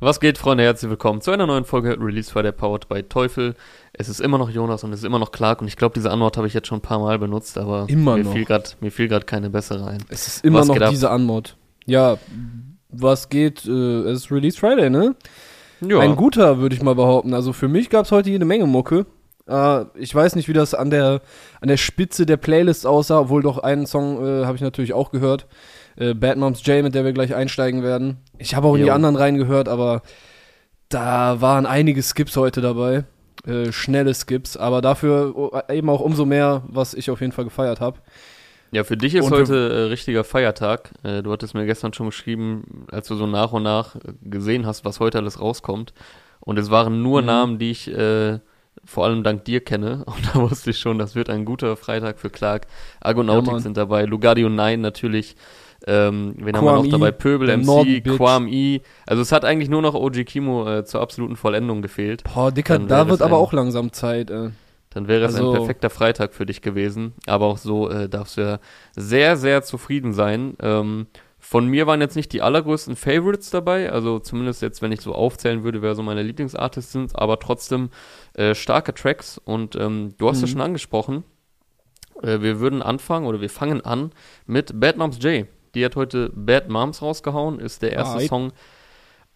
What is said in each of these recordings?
Was geht, Freunde? Herzlich willkommen zu einer neuen Folge Release Friday Powered by Teufel. Es ist immer noch Jonas und es ist immer noch Clark und ich glaube, diese Antwort habe ich jetzt schon ein paar Mal benutzt, aber Immer mir noch. fiel grad, mir fiel gerade keine bessere ein. Es ist immer Was noch diese Anmod. Ja, was geht? Äh, es ist Release Friday, ne? Ja, Ein guter, würde ich mal behaupten. Also für mich gab es heute jede Menge Mucke. Äh, ich weiß nicht, wie das an der, an der Spitze der Playlist aussah, obwohl doch einen Song äh, habe ich natürlich auch gehört. Äh, Bad Moms J, mit der wir gleich einsteigen werden. Ich habe auch in die anderen reingehört, aber da waren einige Skips heute dabei. Äh, schnelle Skips, aber dafür oh, eben auch umso mehr, was ich auf jeden Fall gefeiert habe. ja, für dich ist Und heute äh, richtiger Feiertag. Äh, du hattest mir gestern schon geschrieben, als du so nach und nach äh, gesehen hast, was heute alles rauskommt. Und es waren nur Mhm. Namen, die ich äh, vor allem dank dir kenne. Und da wusste ich schon, das wird ein guter Freitag für Clark. Argonautics Ja, sind dabei, Lugardio 9 natürlich. Ähm, wen haben wir Quam noch I, dabei? Pöbel MC. Quam I. Also es hat eigentlich nur noch OG Kimo äh, zur absoluten Vollendung gefehlt. Boah, Dicker, da wird aber ein- auch langsam Zeit. Äh. Dann wäre es Also- ein perfekter Freitag für dich gewesen. Aber auch so äh, darfst du ja sehr, sehr zufrieden sein. Ähm, von mir waren jetzt nicht die allergrößten Favorites dabei. Also zumindest jetzt, wenn ich so aufzählen würde, wer so meine Lieblingsartists sind. Aber trotzdem äh, starke Tracks. Und ähm, du hast es Mhm. schon angesprochen. Äh, wir würden anfangen oder wir fangen an mit Bad Moms J. Die hat heute Bad Moms rausgehauen. Ist der erste Alright. Song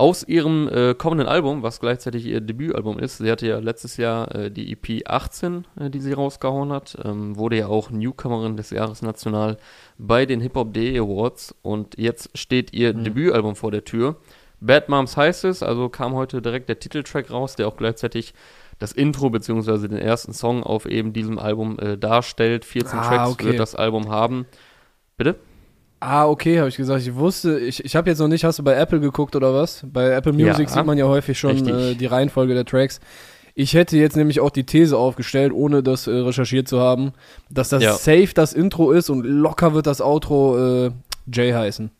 aus ihrem äh, kommenden Album, was gleichzeitig ihr Debütalbum ist. Sie hatte ja letztes Jahr äh, die EP 18, äh, die sie rausgehauen hat. Ähm, wurde ja auch Newcomerin des Jahres national bei den Hip-Hop.de Awards. Und jetzt steht ihr Mhm. Debütalbum vor der Tür. Bad Moms heißt es, also kam heute direkt der Titeltrack raus, der auch gleichzeitig das Intro beziehungsweise den ersten Song auf eben diesem Album äh, darstellt. 14 Ah, Tracks okay. wird das Album haben. Bitte? Ah, okay, habe ich gesagt. Ich wusste, ich, ich habe jetzt noch nicht, hast du bei Apple geguckt oder was? Bei Apple Music Ja, sieht man ja häufig schon äh, die Reihenfolge der Tracks. Ich hätte jetzt nämlich auch die These aufgestellt, ohne das äh, recherchiert zu haben, dass das Ja. safe das Intro ist und locker wird das Outro äh, Jay heißen.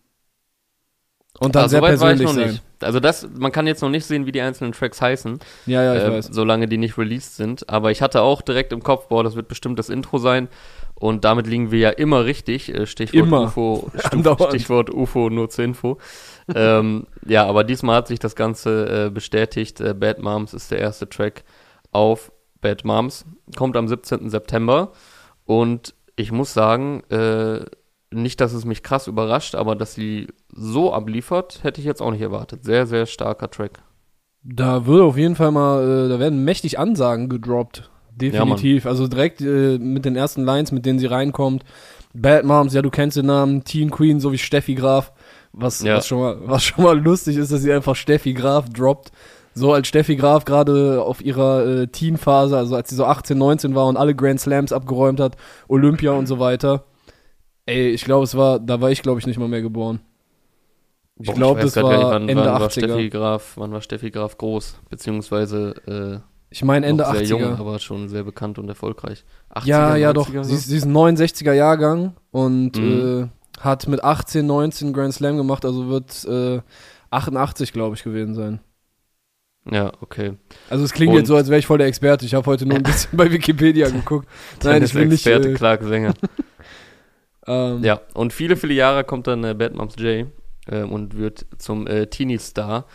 Und dann Ah, sehr persönlich sein. nicht. Also das, man kann jetzt noch nicht sehen, wie die einzelnen Tracks heißen. Ja, ja, ich äh, weiß. solange die nicht released sind. Aber ich hatte auch direkt im Kopf, boah, das wird bestimmt das Intro sein. Und damit liegen wir ja immer richtig. Äh, Stichwort Immer. UFO, Andauernd. Stichwort UFO nur zur Info. ähm, ja, aber diesmal hat sich das Ganze äh, bestätigt. Äh, Bad Moms ist der erste Track auf Bad Moms. Kommt am 17. September. Und ich muss sagen, äh, nicht, dass es mich krass überrascht, aber dass sie so abliefert, hätte ich jetzt auch nicht erwartet. Sehr, sehr starker Track. Da würde auf jeden Fall mal, äh, da werden mächtig Ansagen gedroppt. Definitiv. also direkt äh, mit den ersten Lines, mit denen sie reinkommt. Bad Moms, ja, du kennst den Namen, Teen Queen, so wie Steffi Graf. Was, Ja. was, schon mal, was schon mal lustig ist, dass sie einfach Steffi Graf droppt. So als Steffi Graf gerade auf ihrer äh, Teen-Phase, also als sie so 18, 19 war und alle Grand Slams abgeräumt hat, Olympia und so weiter. Ey, ich glaube, es war, da war ich, glaube ich, nicht mal mehr geboren. Ich Boah, glaub, weiß das war nicht, wann, Ende wann war 80er. Steffi Graf, wann war Steffi Graf groß, beziehungsweise Ich meine Ende sehr 80er. jung, aber schon sehr bekannt und erfolgreich. 80er, Ja, ja, doch. 90er Sie so? ist, sie ist ein 69er Jahrgang und Mhm. äh, hat mit 18, 19 Grand Slam gemacht, also wird äh, 88, glaube ich, gewesen sein. Ja, okay. Also es klingt Und- jetzt so, als wäre ich voll der Experte. Ich habe heute nur ein bisschen bei Wikipedia geguckt. Nein, ich nicht. Experte Äh, Clark Sänger. ähm, ja, und viele, viele Jahre kommt dann äh, Bad Moms J äh, und wird zum äh, Teenie-Star.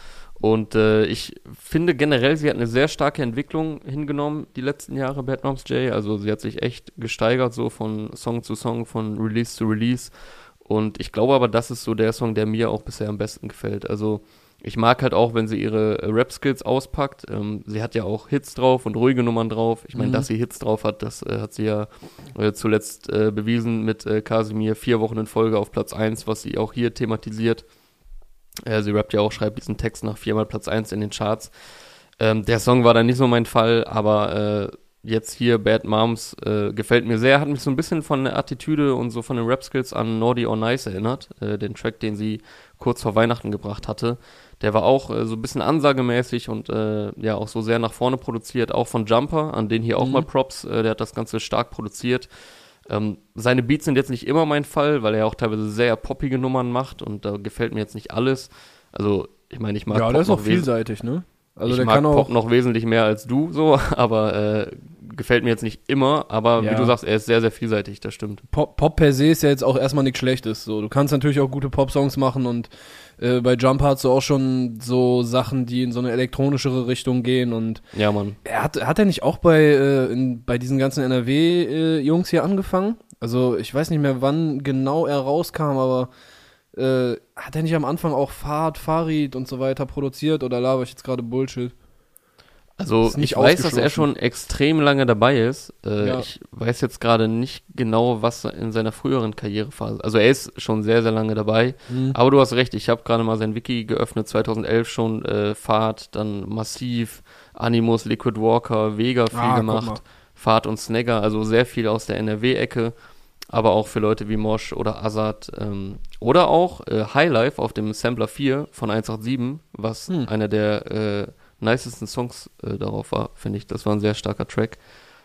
Und äh, ich finde generell, sie hat eine sehr starke Entwicklung hingenommen, die letzten Jahre, Bad Moms J. Also sie hat sich echt gesteigert, so von Song zu Song, von Release zu Release. Und ich glaube aber, das ist so der Song, der mir auch bisher am besten gefällt. Also ich mag halt auch, wenn sie ihre Rap-Skills auspackt. Ähm, sie hat ja auch Hits drauf und ruhige Nummern drauf. Ich meine, Mhm. dass sie Hits drauf hat, das äh, hat sie ja äh, zuletzt äh, bewiesen mit äh, Casimir vier Wochen in Folge auf Platz 1, was sie auch hier thematisiert. Äh, sie rappt ja auch, schreibt diesen Text nach viermal Platz 1 in den Charts. Ähm, der Song war dann nicht so mein Fall, aber äh, jetzt hier Bad Moms äh, gefällt mir sehr. Hat mich so ein bisschen von der Attitüde und so von den Rap-Skills an Naughty or Nice erinnert. Äh, den Track, den sie kurz vor Weihnachten gebracht hatte. Der war auch äh, so ein bisschen ansagemäßig und äh, ja auch so sehr nach vorne produziert. Auch von Jumper, an den hier auch Mhm. mal Props. Äh, der hat das Ganze stark produziert. Ähm, seine Beats sind jetzt nicht immer mein Fall, weil er auch teilweise sehr poppige Nummern macht und da gefällt mir jetzt nicht alles. Also, ich meine, ich mag ja, Pop der ist noch auch vielseitig, ne? Also ich der mag kann auch. Pop noch wesentlich mehr als du, so, aber äh, gefällt mir jetzt nicht immer, aber Ja. wie du sagst, er ist sehr, sehr vielseitig, das stimmt. Pop, Pop per se ist ja jetzt auch erstmal nichts Schlechtes. So, du kannst natürlich auch gute Pop-Songs machen und äh, bei Jump hast du auch schon so Sachen, die in so eine elektronischere Richtung gehen und Ja, Mann. er hat, hat er nicht auch bei, äh, in, bei diesen ganzen NRW-Jungs hier angefangen? Also ich weiß nicht mehr, wann genau er rauskam, aber äh, hat er nicht am Anfang auch Fahrt, Farid und so weiter produziert oder laber ich jetzt gerade Bullshit? Also ich weiß, dass er schon extrem lange dabei ist. Äh, Ja. Ich weiß jetzt gerade nicht genau, was in seiner früheren Karrierephase. Also er ist schon sehr, sehr lange dabei. Aber du hast recht, ich habe gerade mal sein Wiki geöffnet, 2011 schon äh, Fahrt, dann Massiv, Animus, Liquid Walker, Vega viel Ah, gemacht, Fahrt und Snagger, also sehr viel aus der NRW-Ecke, aber auch für Leute wie Mosh oder Azad ähm, oder auch äh, Highlife auf dem Sampler 4 von 187, was Hm. einer der äh, nicesten Songs äh, darauf war, finde ich. Das war ein sehr starker Track.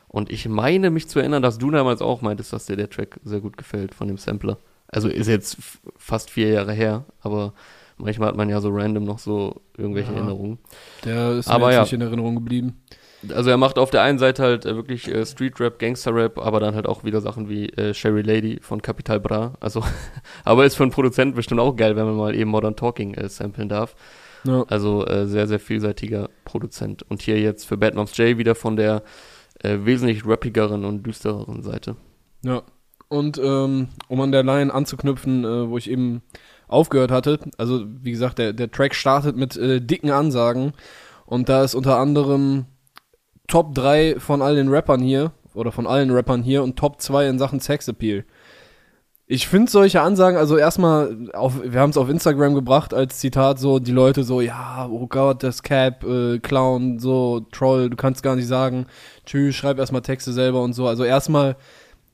Und ich meine mich zu erinnern, dass du damals auch meintest, dass dir der Track sehr gut gefällt von dem Sampler. Also ist jetzt fast vier Jahre her, aber manchmal hat man ja so random noch so irgendwelche Ja. Erinnerungen. Der ist Aber mir jetzt ja. nicht in Erinnerung geblieben. Also er macht auf der einen Seite halt äh, wirklich äh, Street Rap, Gangster Rap, aber dann halt auch wieder Sachen wie äh, Sherry Lady von Capital Bra. Also, aber ist für einen Produzenten bestimmt auch geil, wenn man mal eben Modern Talking äh, samplen darf. Ja. Also äh, sehr, sehr vielseitiger Produzent. Und hier jetzt für Bad Moms J wieder von der äh, wesentlich rappigeren und düstereren Seite. Ja. Und ähm, um an der Line anzuknüpfen, äh, wo ich eben aufgehört hatte, also wie gesagt, der, der Track startet mit äh, dicken Ansagen und da ist unter anderem Top 3 von all den Rappern hier oder von allen Rappern hier und Top 2 in Sachen Sexappeal. Ich finde solche Ansagen, also erstmal, auf, wir haben es auf Instagram gebracht als Zitat, so die Leute so, ja, oh Gott, das Cap, äh, Clown, so, Troll, du kannst gar nicht sagen, tschüss, schreib erstmal Texte selber und so. Also erstmal,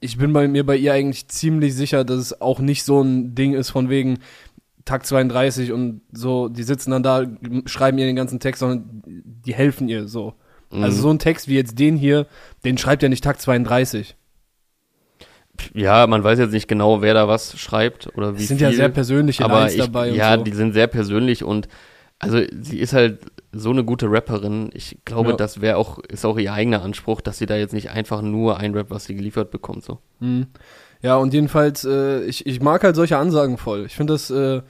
ich bin bei mir bei ihr eigentlich ziemlich sicher, dass es auch nicht so ein Ding ist von wegen Takt 32 und so, die sitzen dann da, schreiben ihr den ganzen Text, sondern die helfen ihr so. Also Mhm. so ein Text wie jetzt den hier, den schreibt ja nicht Takt 32. Ja, man weiß jetzt nicht genau, wer da was schreibt oder wie Es sind viel. ja sehr persönliche aber Lines ich, dabei und ja, so. die sind sehr persönlich und also sie ist halt so eine gute Rapperin. Ich glaube, Ja. das wäre auch ist auch ihr eigener Anspruch, dass sie da jetzt nicht einfach nur ein Rap, was sie geliefert bekommt so. Mhm. Ja, und jedenfalls, äh, ich, ich mag halt solche Ansagen voll. Ich finde das, äh,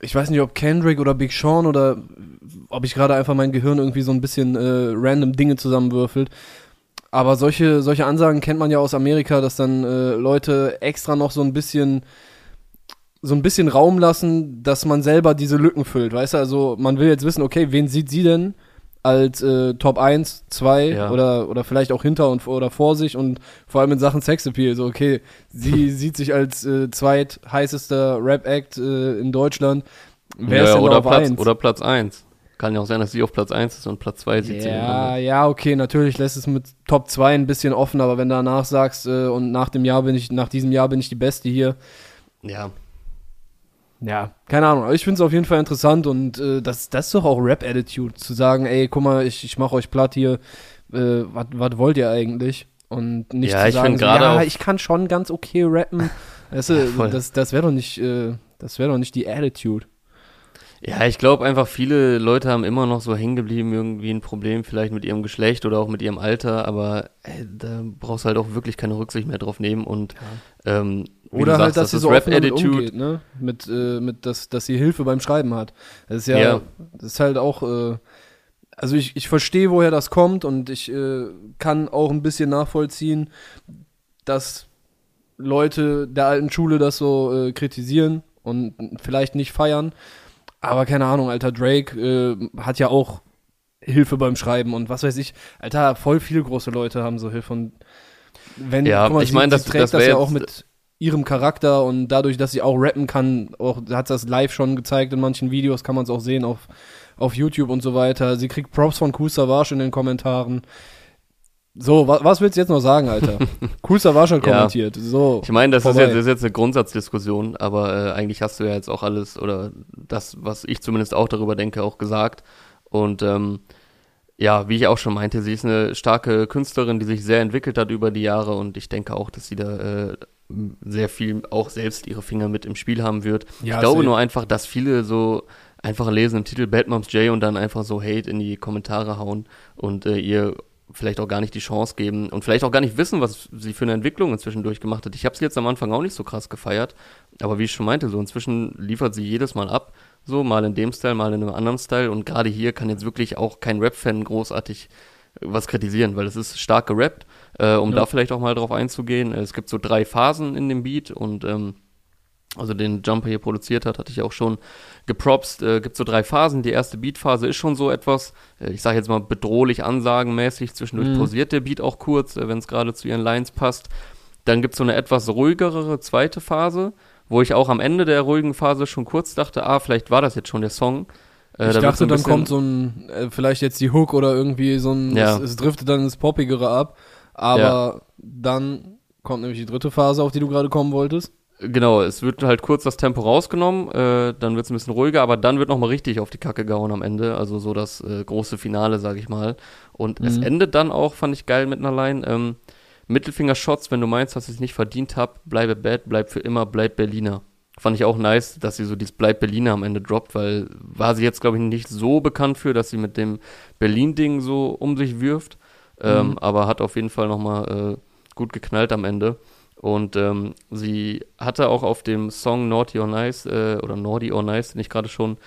ich weiß nicht, ob Kendrick oder Big Sean oder ob ich gerade einfach mein Gehirn irgendwie so ein bisschen äh, random Dinge zusammenwürfelt. Aber solche, solche Ansagen kennt man ja aus Amerika, dass dann äh, Leute extra noch so ein bisschen so ein bisschen Raum lassen, dass man selber diese Lücken füllt, weißt du? Also man will jetzt wissen, okay, wen sieht sie denn als äh, Top 1, 2 Ja. oder, oder vielleicht auch hinter und oder vor sich und vor allem in Sachen Sexappeal, so okay, sie sieht sich als äh, zweit heißester Rap-Act äh, in Deutschland. Wer ist denn oder auf Platz 1? oder Platz 1. Kann ja auch sein, dass sie auf Platz 1 ist und Platz 2 sieht sie. Ja, ja, okay, natürlich lässt es mit Top 2 ein bisschen offen, aber wenn du danach sagst, äh, und nach dem Jahr bin ich, nach diesem Jahr bin ich die Beste hier, Ja, Ja, keine Ahnung. Aber ich finde es auf jeden Fall interessant und äh, das, das ist doch auch Rap-Attitude, zu sagen, ey, guck mal, ich, ich mache euch platt hier, äh, was wollt ihr eigentlich? Und nicht Ja, zu ich sagen, find so, ja, ich kann schon ganz okay rappen. Weißt du, Ja, das, das wäre doch nicht, äh, das wäre doch nicht die Attitude. Ja, ich glaube einfach, viele Leute haben immer noch so hängen geblieben, irgendwie ein Problem vielleicht mit ihrem Geschlecht oder auch mit ihrem Alter, aber äh, da brauchst du halt auch wirklich keine Rücksicht mehr drauf nehmen und ähm, wie Oder du halt, sagst, dass das sie so offen damit Rap-Attitude. umgeht, ne? Mit, äh, mit dass, dass sie Hilfe beim Schreiben hat. Das ist ja, Ja. das ist halt auch, äh, also ich, ich verstehe, woher das kommt und ich äh, kann auch ein bisschen nachvollziehen, dass Leute der alten Schule das so äh, kritisieren und vielleicht nicht feiern. Aber keine Ahnung, alter Drake äh, hat ja auch Hilfe beim Schreiben und was weiß ich. Alter, voll viele große Leute haben so Hilfe und wenn, Ja, ich sie- mein, sie das- trägt das das, ja auch mit ihrem Charakter und dadurch, dass sie auch rappen kann, auch hat das live schon gezeigt in manchen Videos, kann man es auch sehen auf, auf YouTube und so weiter. Sie kriegt Props von Kool Savage in den Kommentaren. So, wa was willst du jetzt noch sagen, Alter? Savage hat Ja. kommentiert. So. Ich meine, das ist jetzt, das ist jetzt eine Grundsatzdiskussion, aber äh, eigentlich hast du ja jetzt auch alles oder das, was ich zumindest auch darüber denke, auch gesagt. Und ähm, ja, wie ich auch schon meinte, sie ist eine starke Künstlerin, die sich sehr entwickelt hat über die Jahre und ich denke auch, dass sie da äh, sehr viel auch selbst ihre Finger mit im Spiel haben wird. Ja, ich glaube nur einfach, dass viele so einfach lesen im Titel Bad Moms J und dann einfach so Hate in die Kommentare hauen und äh, ihr vielleicht auch gar nicht die Chance geben und vielleicht auch gar nicht wissen, was sie für eine Entwicklung inzwischen durchgemacht hat. Ich habe sie jetzt am Anfang auch nicht so krass gefeiert, aber wie ich schon meinte, so inzwischen liefert sie jedes Mal ab, so mal in dem Style, mal in einem anderen Style und gerade hier kann jetzt wirklich auch kein Rap-Fan großartig was kritisieren, weil es ist stark gerappt, äh, um ja. da vielleicht auch mal drauf einzugehen. Es gibt so drei Phasen in dem Beat und ähm, also den Jumper hier produziert hat, hatte ich auch schon gepropst. Äh, gibt so drei Phasen. Die erste Beat-Phase ist schon so etwas, äh, ich sage jetzt mal bedrohlich ansagenmäßig. Zwischendurch mhm. pausiert der Beat auch kurz, äh, wenn es gerade zu ihren Lines passt. Dann gibt es so eine etwas ruhigere zweite Phase, wo ich auch am Ende der ruhigen Phase schon kurz dachte, ah, vielleicht war das jetzt schon der Song. Äh, ich da dachte, dann kommt so ein, äh, vielleicht jetzt die Hook oder irgendwie so ein, ja. es, es driftet dann ins Poppigere ab. Aber ja. dann kommt nämlich die dritte Phase, auf die du gerade kommen wolltest. Genau, es wird halt kurz das Tempo rausgenommen, äh, dann wird es ein bisschen ruhiger, aber dann wird nochmal richtig auf die Kacke gehauen am Ende, also so das äh, große Finale, sag ich mal. Und mhm. es endet dann auch, fand ich geil mit einer Line, ähm, Mittelfinger-Shots, wenn du meinst, dass ich es nicht verdient hab, bleibe bad, bleib für immer, bleib Berliner. Fand ich auch nice, dass sie so dieses Bleib Berliner am Ende droppt, weil war sie jetzt, glaube ich, nicht so bekannt für, dass sie mit dem Berlin-Ding so um sich wirft, ähm, mhm. aber hat auf jeden Fall nochmal äh, gut geknallt am Ende. Und ähm, sie hatte auch auf dem Song Naughty or Nice äh, oder Naughty or Nice, den ich gerade schon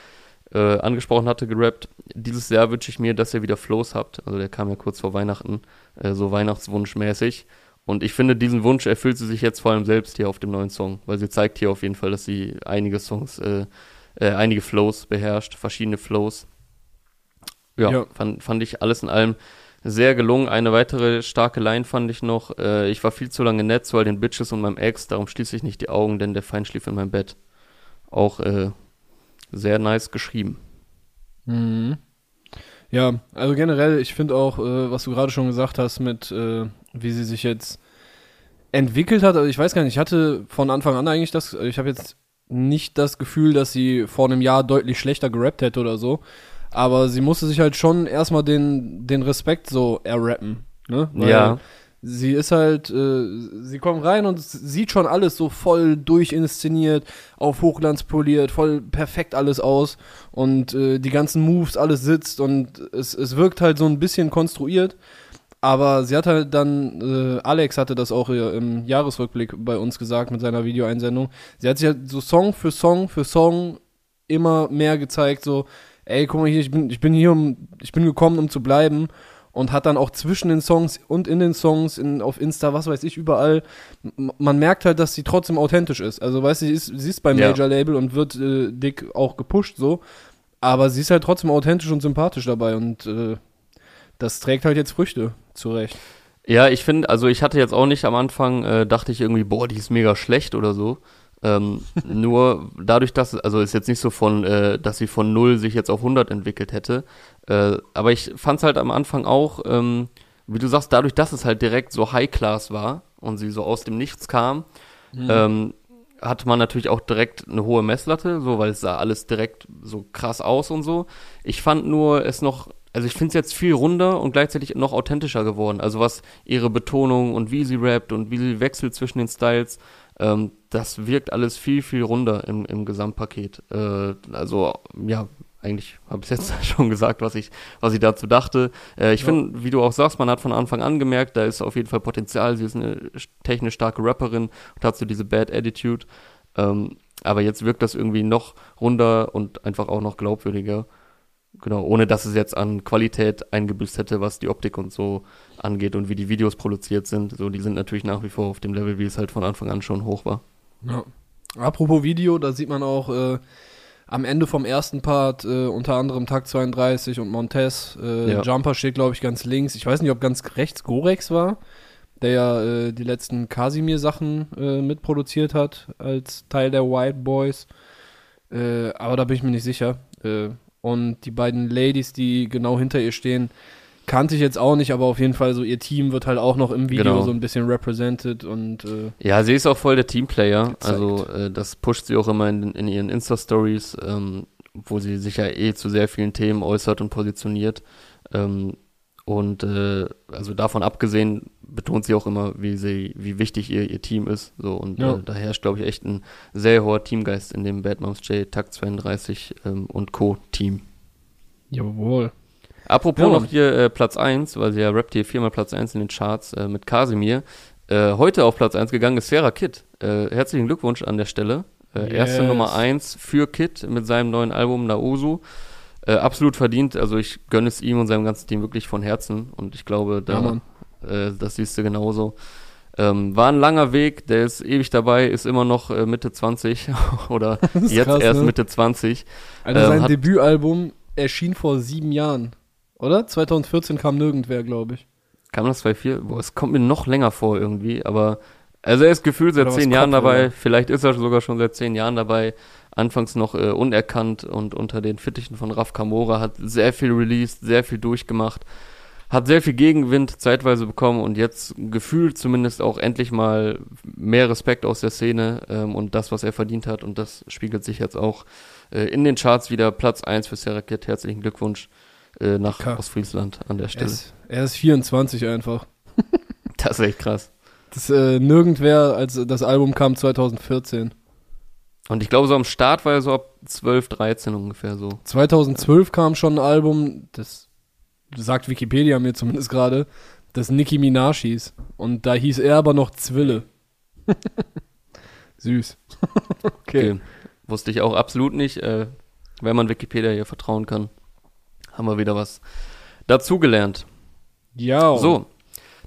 äh, angesprochen hatte, gerappt. Dieses Jahr wünsche ich mir, dass ihr wieder Flows habt. Also der kam ja kurz vor Weihnachten, äh, so Weihnachtswunschmäßig. Und ich finde, diesen Wunsch erfüllt sie sich jetzt vor allem selbst hier auf dem neuen Song, weil sie zeigt hier auf jeden Fall, dass sie einige Songs, äh, äh, einige Flows beherrscht, verschiedene Flows. Ja, ja. Fand, fand ich alles in allem sehr gelungen. Eine weitere starke Line fand ich noch. Äh, ich war viel zu lange nett zu all den Bitches und meinem Ex, darum schließe ich nicht die Augen, denn der Feind schlief in meinem Bett. Auch äh, sehr nice geschrieben. Mhm. Ja, also generell, ich finde auch, äh, was du gerade schon gesagt hast, mit äh, wie sie sich jetzt entwickelt hat. Also ich weiß gar nicht, ich hatte von Anfang an eigentlich das, ich habe jetzt nicht das Gefühl, dass sie vor einem Jahr deutlich schlechter gerappt hätte oder so. Aber sie musste sich halt schon erstmal den, den Respekt so errappen. Ne? Weil ja. Sie ist halt, äh, sie kommt rein und sieht schon alles so voll durchinszeniert, auf Hochglanz poliert, voll perfekt alles aus und äh, die ganzen Moves, alles sitzt und es, es wirkt halt so ein bisschen konstruiert. Aber sie hat halt dann, äh, Alex hatte das auch im Jahresrückblick bei uns gesagt mit seiner Videoeinsendung. Sie hat sich halt so Song für Song für Song immer mehr gezeigt, so, ey, guck mal hier, ich bin, ich bin hier, um, ich bin gekommen, um zu bleiben. Und hat dann auch zwischen den Songs und in den Songs, in, auf Insta, was weiß ich, überall, man merkt halt, dass sie trotzdem authentisch ist. Also, weißt du, sie ist, sie ist beim ja. Major-Label und wird äh, dick auch gepusht, so. Aber sie ist halt trotzdem authentisch und sympathisch dabei und äh, das trägt halt jetzt Früchte, zurecht. Ja, ich finde, also ich hatte jetzt auch nicht am Anfang, äh, dachte ich irgendwie, boah, die ist mega schlecht oder so. Ähm, nur dadurch, dass, also ist jetzt nicht so von, äh, dass sie von 0 sich jetzt auf 100 entwickelt hätte. Äh, aber ich fand es halt am Anfang auch, ähm, wie du sagst, dadurch, dass es halt direkt so High-Class war und sie so aus dem Nichts kam, mhm. ähm, hatte man natürlich auch direkt eine hohe Messlatte, so, weil es sah alles direkt so krass aus und so. Ich fand nur es noch, also ich finde es jetzt viel runder und gleichzeitig noch authentischer geworden. Also was ihre Betonung und wie sie rappt und wie sie wechselt zwischen den Styles, ähm, das wirkt alles viel, viel runder im, im Gesamtpaket. Äh, also, ja, eigentlich habe ich jetzt schon gesagt, was ich, was ich dazu dachte. Äh, ich ja. finde, wie du auch sagst, man hat von Anfang an gemerkt, da ist auf jeden Fall Potenzial. Sie ist eine technisch starke Rapperin und hat so diese Bad Attitude. Ähm, aber jetzt wirkt das irgendwie noch runder und einfach auch noch glaubwürdiger. Genau, ohne dass es jetzt an Qualität eingebüßt hätte, was die Optik und so angeht und wie die Videos produziert sind. So, die sind natürlich nach wie vor auf dem Level, wie es halt von Anfang an schon hoch war. Ja. Apropos Video, da sieht man auch äh, am Ende vom ersten Part äh, unter anderem Tag 32 und Montez. Äh, ja. Jumper steht, glaube ich, ganz links. Ich weiß nicht, ob ganz rechts Gorex war, der ja äh, die letzten Casimir-Sachen äh, mitproduziert hat als Teil der White Boys. Äh, aber da bin ich mir nicht sicher. Und die beiden Ladies, die genau hinter ihr stehen, kannte ich jetzt auch nicht, aber auf jeden Fall so ihr Team wird halt auch noch im Video genau. so ein bisschen represented und äh, ja, sie ist auch voll der Teamplayer. Gezeigt. Also äh, das pusht sie auch immer in, in ihren Insta-Stories, ähm, wo sie sich ja eh zu sehr vielen Themen äußert und positioniert. Ähm, und äh, also davon abgesehen betont sie auch immer, wie sie, wie wichtig ihr, ihr Team ist. So und ja. äh, da herrscht, glaube ich, echt ein sehr hoher Teamgeist in dem Bad Moms J, Takt 32 ähm, und Co. Team. Jawohl. Apropos Ja, noch hier äh, Platz 1, weil sie ja rappt hier viermal Platz 1 in den Charts äh, mit Kasimir. Äh, heute auf Platz 1 gegangen ist Sarah Kidd. Äh, herzlichen Glückwunsch an der Stelle. Äh, Erste Yes. Nummer 1 für Kidd mit seinem neuen Album Naosu. Äh, absolut verdient. Also ich gönne es ihm und seinem ganzen Team wirklich von Herzen. Und ich glaube, da, Ja, äh, das siehst du genauso. Ähm, war ein langer Weg, der ist ewig dabei, ist immer noch äh, Mitte 20 oder jetzt krass, erst ne? Mitte 20. Alter, Ähm, sein Debütalbum erschien vor sieben Jahren. Oder? 2014 kam nirgendwer, glaube ich. Kam das 2.4? Boah, es kommt mir noch länger vor irgendwie, aber also er ist gefühlt seit zehn Jahren Kopf, dabei, oder? vielleicht ist er sogar schon seit zehn Jahren dabei, anfangs noch äh, unerkannt und unter den Fittichen von Raf Kamora, hat sehr viel released, sehr viel durchgemacht, hat sehr viel Gegenwind zeitweise bekommen und jetzt gefühlt zumindest auch endlich mal mehr Respekt aus der Szene ähm, und das, was er verdient hat und das spiegelt sich jetzt auch äh, in den Charts wieder. Platz 1 für Sarah Kid, herzlichen Glückwunsch äh, nach Ka- Ostfriesland an der Er Stelle. ist, er ist 24 einfach. Das ist echt krass. Das äh, nirgendwer, als das Album kam 2014. Und ich glaube, so am Start war er so ab 12, 13 ungefähr so. 2012 kam schon ein Album, das sagt Wikipedia mir zumindest gerade, das Nicki Minaj hieß. Und da hieß er aber noch Zwille. Süß. okay. Wusste ich auch absolut nicht. Äh, wenn man Wikipedia hier vertrauen kann, haben wir wieder was dazugelernt. Ja. So,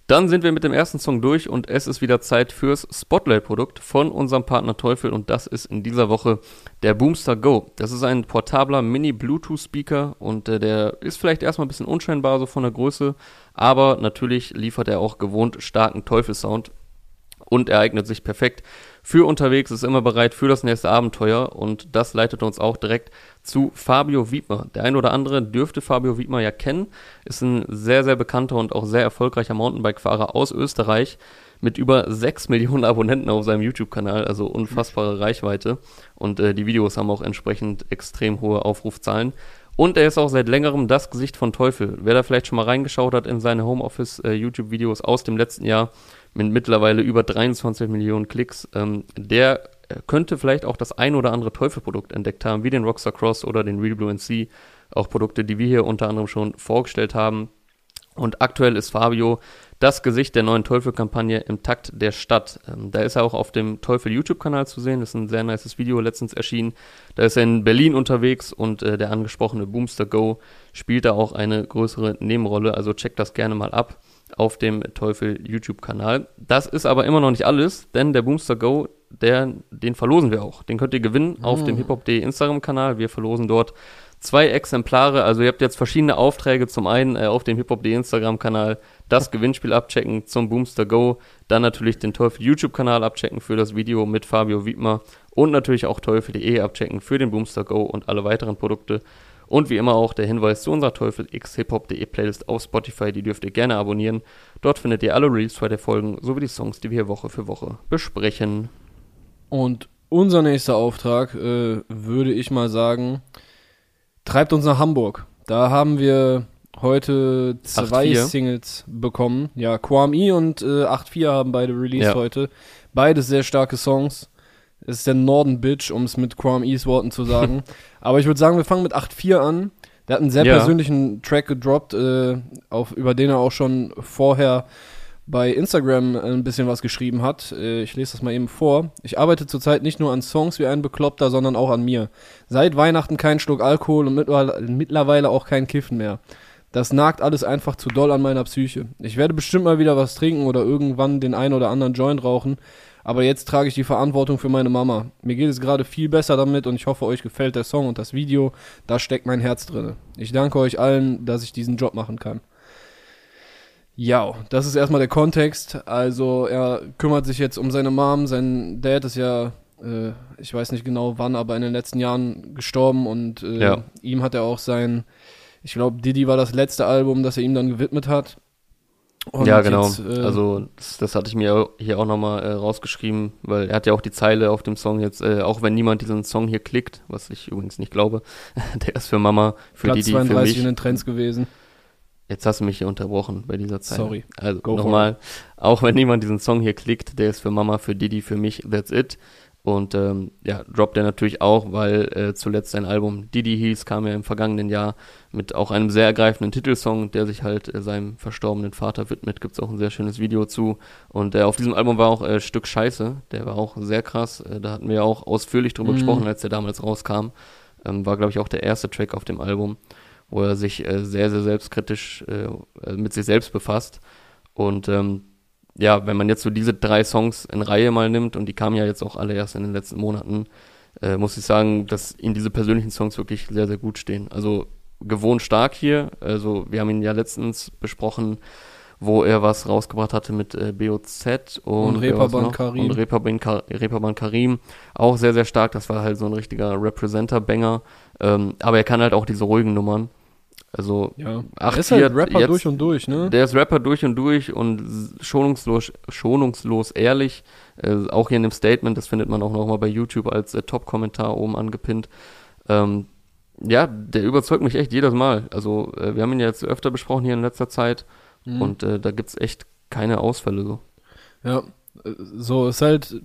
dann sind wir mit dem ersten Song durch und es ist wieder Zeit fürs Spotlight-Produkt von unserem Partner Teufel und das ist in dieser Woche der Boomstar Go. Das ist ein portabler Mini-Bluetooth-Speaker und äh, der ist vielleicht erstmal ein bisschen unscheinbar so von der Größe, aber natürlich liefert er auch gewohnt starken Teufel-Sound und er eignet sich perfekt für unterwegs, ist immer bereit für das nächste Abenteuer und das leitet uns auch direkt zu Fabio Wiedmer. Der ein oder andere dürfte Fabio Wiedmer ja kennen, ist ein sehr, sehr bekannter und auch sehr erfolgreicher Mountainbike-Fahrer aus Österreich mit über 6 Millionen Abonnenten auf seinem YouTube-Kanal, also unfassbare Reichweite und äh, die Videos haben auch entsprechend extrem hohe Aufrufzahlen. Und er ist auch seit längerem das Gesicht von Teufel. Wer da vielleicht schon mal reingeschaut hat in seine Homeoffice-YouTube-Videos aus dem letzten Jahr mit mittlerweile über 23 Millionen Klicks, ähm, der äh, könnte vielleicht auch das ein oder andere Teufel-Produkt entdeckt haben, wie den Rockstar Cross oder den Real Blue NC. Auch Produkte, die wir hier unter anderem schon vorgestellt haben. Und aktuell ist Fabio das Gesicht der neuen Teufel-Kampagne im Takt der Stadt. Ähm, da ist er auch auf dem Teufel YouTube-Kanal zu sehen. Das ist ein sehr nices Video letztens erschienen. Da ist er in Berlin unterwegs und äh, der angesprochene Boomster Go spielt da auch eine größere Nebenrolle. Also checkt das gerne mal ab auf dem Teufel YouTube-Kanal. Das ist aber immer noch nicht alles, denn der Boomster Go, der, den verlosen wir auch. Den könnt ihr gewinnen auf dem hiphop.de Instagram-Kanal. Wir verlosen dort zwei Exemplare. Also ihr habt jetzt verschiedene Aufträge. Zum einen äh, auf dem hiphop.de Instagram-Kanal das Gewinnspiel abchecken zum Boomster Go. Dann natürlich den Teufel YouTube-Kanal abchecken für das Video mit Fabio Wiedmer. Und natürlich auch teufel.de abchecken für den Boomster Go und alle weiteren Produkte. Und wie immer auch der Hinweis zu unserer Teufel X Hip-Hop.de Playlist auf Spotify, die dürft ihr gerne abonnieren. Dort findet ihr alle Reels der Folgen sowie die Songs, die wir hier Woche für Woche besprechen. Und unser nächster Auftrag, äh, würde ich mal sagen, treibt uns nach Hamburg. Da haben wir heute zwei 8-4. Singles bekommen. Ja, Kwame und äh, 8-4 haben beide released Ja. heute. Beides sehr starke Songs. Es ist der Norden Bitch, um es mit E's Worten zu sagen. Aber ich würde sagen, wir fangen mit 8-4 an. Der hat einen sehr Ja. persönlichen Track gedroppt, äh, auf, über den er auch schon vorher bei Instagram ein bisschen was geschrieben hat. Äh, Ich lese das mal eben vor. Ich arbeite zurzeit nicht nur an Songs wie ein Bekloppter, sondern auch an mir. Seit Weihnachten kein Schluck Alkohol und mittlerweile auch kein Kiffen mehr. Das nagt alles einfach zu doll an meiner Psyche. Ich werde bestimmt mal wieder was trinken oder irgendwann den ein oder anderen Joint rauchen, aber jetzt trage ich die Verantwortung für meine Mama. Mir geht es gerade viel besser damit und ich hoffe, euch gefällt der Song und das Video. Da steckt mein Herz drin. Ich danke euch allen, dass ich diesen Job machen kann. Ja, das ist erstmal der Kontext. Also er kümmert sich jetzt um seine Mom. Sein Dad ist ja, äh, ich weiß nicht genau wann, aber in den letzten Jahren gestorben und äh, Ja. ihm hat er auch sein, ich glaube, Diddy war das letzte Album, das er ihm dann gewidmet hat. Und ja, genau. jetzt, äh, also das, das hatte ich mir hier auch nochmal äh, rausgeschrieben, weil er hat ja auch die Zeile auf dem Song jetzt, äh, auch wenn niemand diesen Song hier klickt, was ich übrigens nicht glaube, der ist für Mama, für Platz die, die für 32 mich. in den Trends gewesen. Jetzt hast du mich hier unterbrochen bei dieser Zeile. Sorry. Also nochmal, auch wenn niemand diesen Song hier klickt, der ist für Mama, für Didi, für mich, that's it. Und ähm, ja, droppt er natürlich auch, weil äh, zuletzt sein Album Didi hieß, kam ja im vergangenen Jahr mit auch einem sehr ergreifenden Titelsong, der sich halt äh, seinem verstorbenen Vater widmet. Gibt's auch ein sehr schönes Video zu. Und äh, auf diesem Album war auch äh, Stück Scheiße, der war auch sehr krass. Äh, da hatten wir auch ausführlich drüber Mhm. gesprochen, als der damals rauskam. Ähm, war, glaube ich, auch der erste Track auf dem Album, wo er sich äh, sehr, sehr selbstkritisch äh, mit sich selbst befasst. Und ähm, ja, wenn man jetzt so diese drei Songs in Reihe mal nimmt, und die kamen ja jetzt auch alle erst in den letzten Monaten, äh, muss ich sagen, dass ihm diese persönlichen Songs wirklich sehr, sehr gut stehen. Also gewohnt stark hier. Also wir haben ihn ja letztens besprochen, wo er was rausgebracht hatte mit äh, BOZ und, Und Reeperbahn? Karim. Und Reeperbahn, Ka Reeperbahn Karim. Auch sehr, sehr stark. Das war halt so ein richtiger Representer-Banger. Ähm, aber er kann halt auch diese ruhigen Nummern. Also Ja. Ach, er ist halt Rapper jetzt- durch und durch, ne? der ist Rapper durch und durch und schonungslos, schonungslos ehrlich. Äh, auch hier in dem Statement, das findet man auch nochmal bei YouTube als äh, Top-Kommentar oben angepinnt. Ähm, ja, der überzeugt mich echt jedes Mal. Also, äh, wir haben ihn ja jetzt öfter besprochen hier in letzter Zeit Mhm. und äh, da gibt's echt keine Ausfälle so. Ja, äh, so ist halt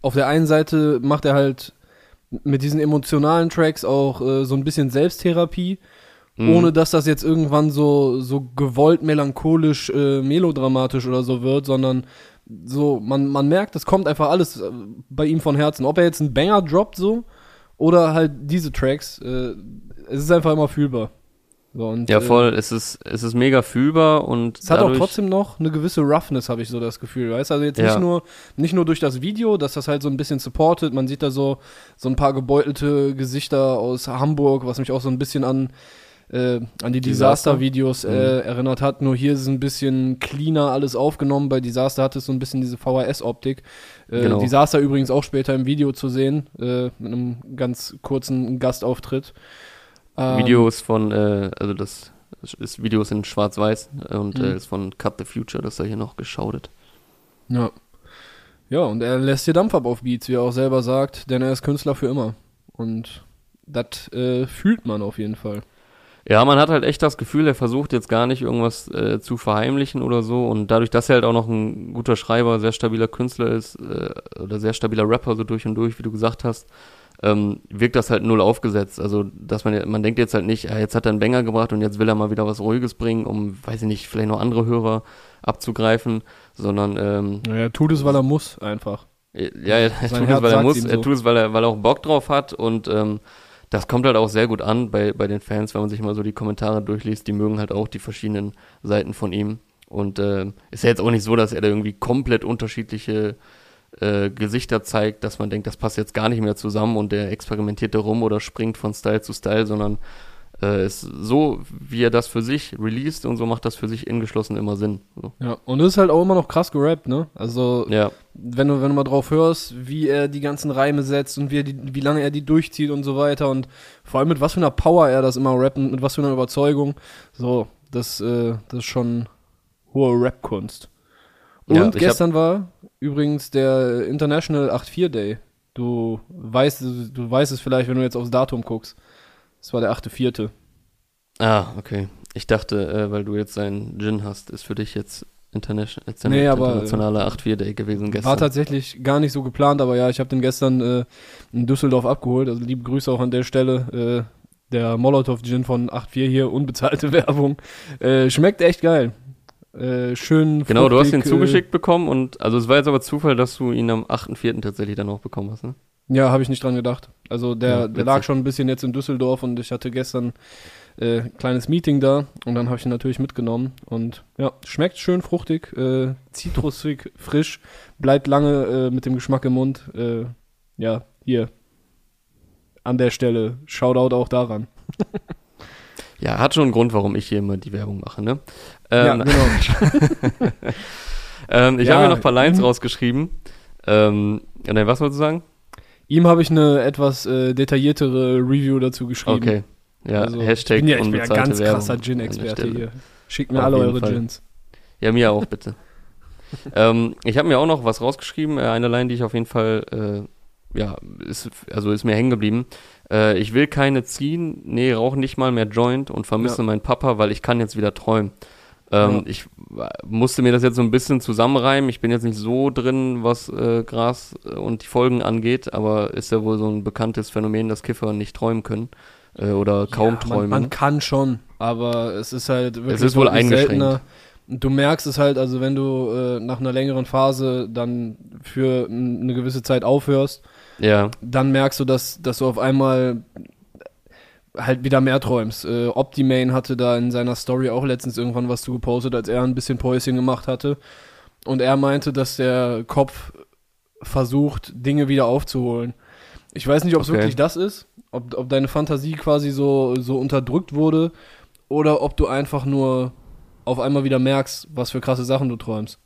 auf der einen Seite macht er halt mit diesen emotionalen Tracks auch äh, so ein bisschen Selbsttherapie, Mhm. ohne dass das jetzt irgendwann so so gewollt melancholisch äh, melodramatisch oder so wird, sondern so man man merkt, es kommt einfach alles äh, bei ihm von Herzen, ob er jetzt einen Banger droppt so oder halt diese Tracks, äh, es ist einfach immer fühlbar. So, und, Ja, äh, voll. Es ist, es ist mega fühlbar und es hat auch trotzdem noch eine gewisse Roughness, habe ich so das Gefühl, weißt Also jetzt Ja. nicht nur nicht nur durch das Video, dass das halt so ein bisschen supportet, man sieht da so so ein paar gebeutelte Gesichter aus Hamburg, was mich auch so ein bisschen an äh, an die Disaster? Disaster-Videos äh, erinnert hat. Nur hier ist es ein bisschen cleaner alles aufgenommen. Bei Disaster hat es so ein bisschen diese VHS-Optik. Äh, Genau. Disaster übrigens auch später im Video zu sehen, äh, mit einem ganz kurzen Gastauftritt. Ähm, Videos von, äh, also das ist Videos in Schwarz-Weiß und Mhm. äh, ist von Cut the Future, das er hier noch geschaudet. Ja. Ja, und er lässt hier Dampf ab auf Beats, wie er auch selber sagt, denn er ist Künstler für immer. Und das fühlt man auf jeden Fall. Ja, man hat halt echt das Gefühl, er versucht jetzt gar nicht irgendwas äh, zu verheimlichen oder so. Und dadurch, dass er halt auch noch ein guter Schreiber, sehr stabiler Künstler ist, äh, oder sehr stabiler Rapper so durch und durch, wie du gesagt hast, ähm, wirkt das halt null aufgesetzt. Also, dass man man denkt jetzt halt nicht, ja, jetzt hat er einen Banger gebracht und jetzt will er mal wieder was Ruhiges bringen, um, weiß ich nicht, vielleicht noch andere Hörer abzugreifen, sondern ähm, Ja, er tut es, weil er muss, einfach. ja, er Sein tut es, Herz weil er muss, ihm er so. tut es, weil er, weil er auch Bock drauf hat und ähm, das kommt halt auch sehr gut an bei, bei den Fans, wenn man sich mal so die Kommentare durchliest, die mögen halt auch die verschiedenen Seiten von ihm. Und ähm, ist ja jetzt auch nicht so, dass er da irgendwie komplett unterschiedliche äh, Gesichter zeigt, dass man denkt, das passt jetzt gar nicht mehr zusammen und der experimentiert da rum oder springt von Style zu Style, sondern äh, ist so, wie er das für sich released und so macht das für sich ingeschlossen immer Sinn. So. Ja, und es ist halt auch immer noch krass gerappt, ne? Also, Ja, wenn du, wenn du mal drauf hörst, wie er die ganzen Reime setzt und wie, die, wie lange er die durchzieht und so weiter und vor allem mit was für einer Power er das immer rappt und mit was für einer Überzeugung. So, das, äh, das ist schon hohe Rap-Kunst. Und Ja, gestern war übrigens der International 8-4 Day. Du weißt, du weißt es vielleicht, wenn du jetzt aufs Datum guckst. Es war der 8.4. Ah, okay. Ich dachte, äh, weil du jetzt seinen Gin hast, ist für dich jetzt Internation, jetzt der Nee, aber, internationale 8-4-Day gewesen gestern. War tatsächlich gar nicht so geplant, aber ja, ich habe den gestern äh, in Düsseldorf abgeholt. Also liebe Grüße auch an der Stelle. Äh, der Molotov Gin von 8.4 hier, unbezahlte Werbung. Äh, schmeckt echt geil. Äh, schön genau, du hast ihn fruchtig, zugeschickt bekommen und also es war jetzt aber Zufall, dass du ihn am 8.4. tatsächlich dann auch bekommen hast, ne? Ja, habe ich nicht dran gedacht. Also der, Ja, der lag schon ein bisschen jetzt in Düsseldorf und ich hatte gestern äh, kleines Meeting da und dann habe ich ihn natürlich mitgenommen und ja, schmeckt schön fruchtig, äh, zitrusig, frisch, bleibt lange äh, mit dem Geschmack im Mund. Äh, ja, hier an der Stelle Shoutout auch daran. Ja, hat schon einen Grund, warum ich hier immer die Werbung mache, ne? ja, Ähm, genau. ähm, ich Ja, habe mir noch ein paar Lines mhm. rausgeschrieben. Ähm, ja, nein, was wolltest du sagen? Ihm habe ich eine etwas äh, detailliertere Review dazu geschrieben. Okay. Ja, Also, Hashtag ich bin ja, ich bin ja ganz Werbung krasser Gin-Experte hier. Schickt mir Auf alle eure Fall. Gins. Ja, mir auch, bitte. ähm, ich habe mir auch noch was rausgeschrieben, äh, eine Line, die ich auf jeden Fall, äh, ja, ist, also ist mir hängen geblieben. Äh, ich will keine ziehen, nee, rauche nicht mal mehr Joint und vermisse Ja. meinen Papa, weil ich kann jetzt wieder träumen. Ähm, Ja. Ich musste mir das jetzt so ein bisschen zusammenreimen. Ich bin jetzt nicht so drin, was äh, Gras äh, und die Folgen angeht, aber ist ja wohl so ein bekanntes Phänomen, dass Kiffer nicht träumen können äh, oder kaum Ja, träumen. Man, man kann schon, aber es ist halt wirklich ist wohl eingeschränkt. seltener. Du merkst es halt, also wenn du äh, nach einer längeren Phase dann für eine gewisse Zeit aufhörst, ja, dann merkst du, dass, dass du auf einmal halt wieder mehr träumst. Äh, Optimane hatte da in seiner Story auch letztens irgendwann was zu gepostet, als er ein bisschen Päuschen gemacht hatte. Und er meinte, dass der Kopf versucht, Dinge wieder aufzuholen. Ich weiß nicht, ob es Okay. wirklich das ist, ob, ob deine Fantasie quasi so, so unterdrückt wurde oder ob du einfach nur auf einmal wieder merkst, was für krasse Sachen du träumst.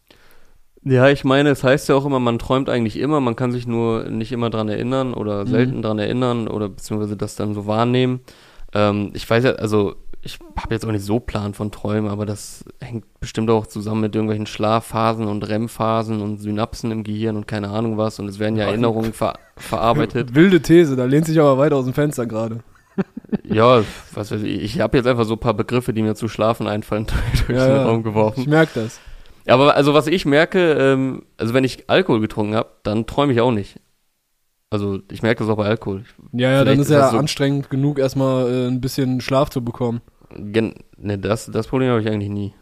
Ja, ich meine, es heißt ja auch immer, man träumt eigentlich immer, man kann sich nur nicht immer dran erinnern oder Mhm. selten dran erinnern oder beziehungsweise das dann so wahrnehmen. Ähm, ich weiß ja, also ich habe jetzt auch nicht so Plan von Träumen, aber das hängt bestimmt auch zusammen mit irgendwelchen Schlafphasen und REM-Phasen und Synapsen im Gehirn und keine Ahnung was und es werden ja. Erinnerungen ver verarbeitet. Wilde These, da lehnt sich aber weit aus dem Fenster gerade. ja, was weiß ich, ich habe jetzt einfach so ein paar Begriffe, die mir zu schlafen einfallen, durch Ja, den. Raum geworfen. Ich merke das. Aber also was ich merke, ähm, also wenn ich Alkohol getrunken habe, dann träume ich auch nicht. Also ich merke das auch bei Alkohol. Ja, ja, dann ist ist ja so- anstrengend genug, erstmal äh, ein bisschen Schlaf zu bekommen. Gen ne, das, das Problem habe ich eigentlich nie.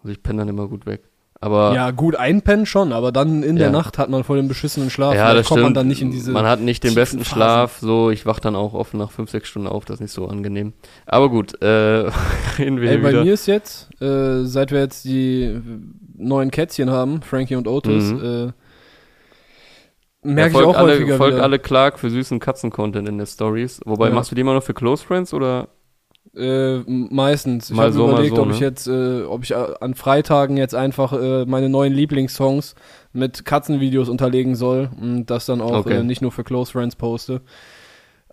Also ich penne dann immer gut weg. Aber Ja, gut, einpennen schon, aber dann in der Ja. Nacht hat man voll den beschissenen Schlaf. ja, das kommt stimmt. man dann nicht in diese. man hat nicht den besten Phasen. Schlaf. So, ich wach dann auch oft nach fünf, sechs Stunden auf. Das ist nicht so angenehm. Aber gut, äh, reden wir Ey, bei wieder. mir ist jetzt, äh, seit wir jetzt die neuen Kätzchen haben, Frankie und Otis, Mhm. äh, Ja, merke ich folgt auch alle, häufiger folgt wieder. alle Clark für süßen Katzen-Content in den Stories. Wobei, Ja. machst du die immer noch für Close Friends oder? Äh, meistens. Ich habe so, überlegt, so, ob ich ne? jetzt, äh, ob ich äh, an Freitagen jetzt einfach äh, meine neuen Lieblingssongs mit Katzenvideos unterlegen soll und das dann auch Okay. äh, nicht nur für Close Friends poste.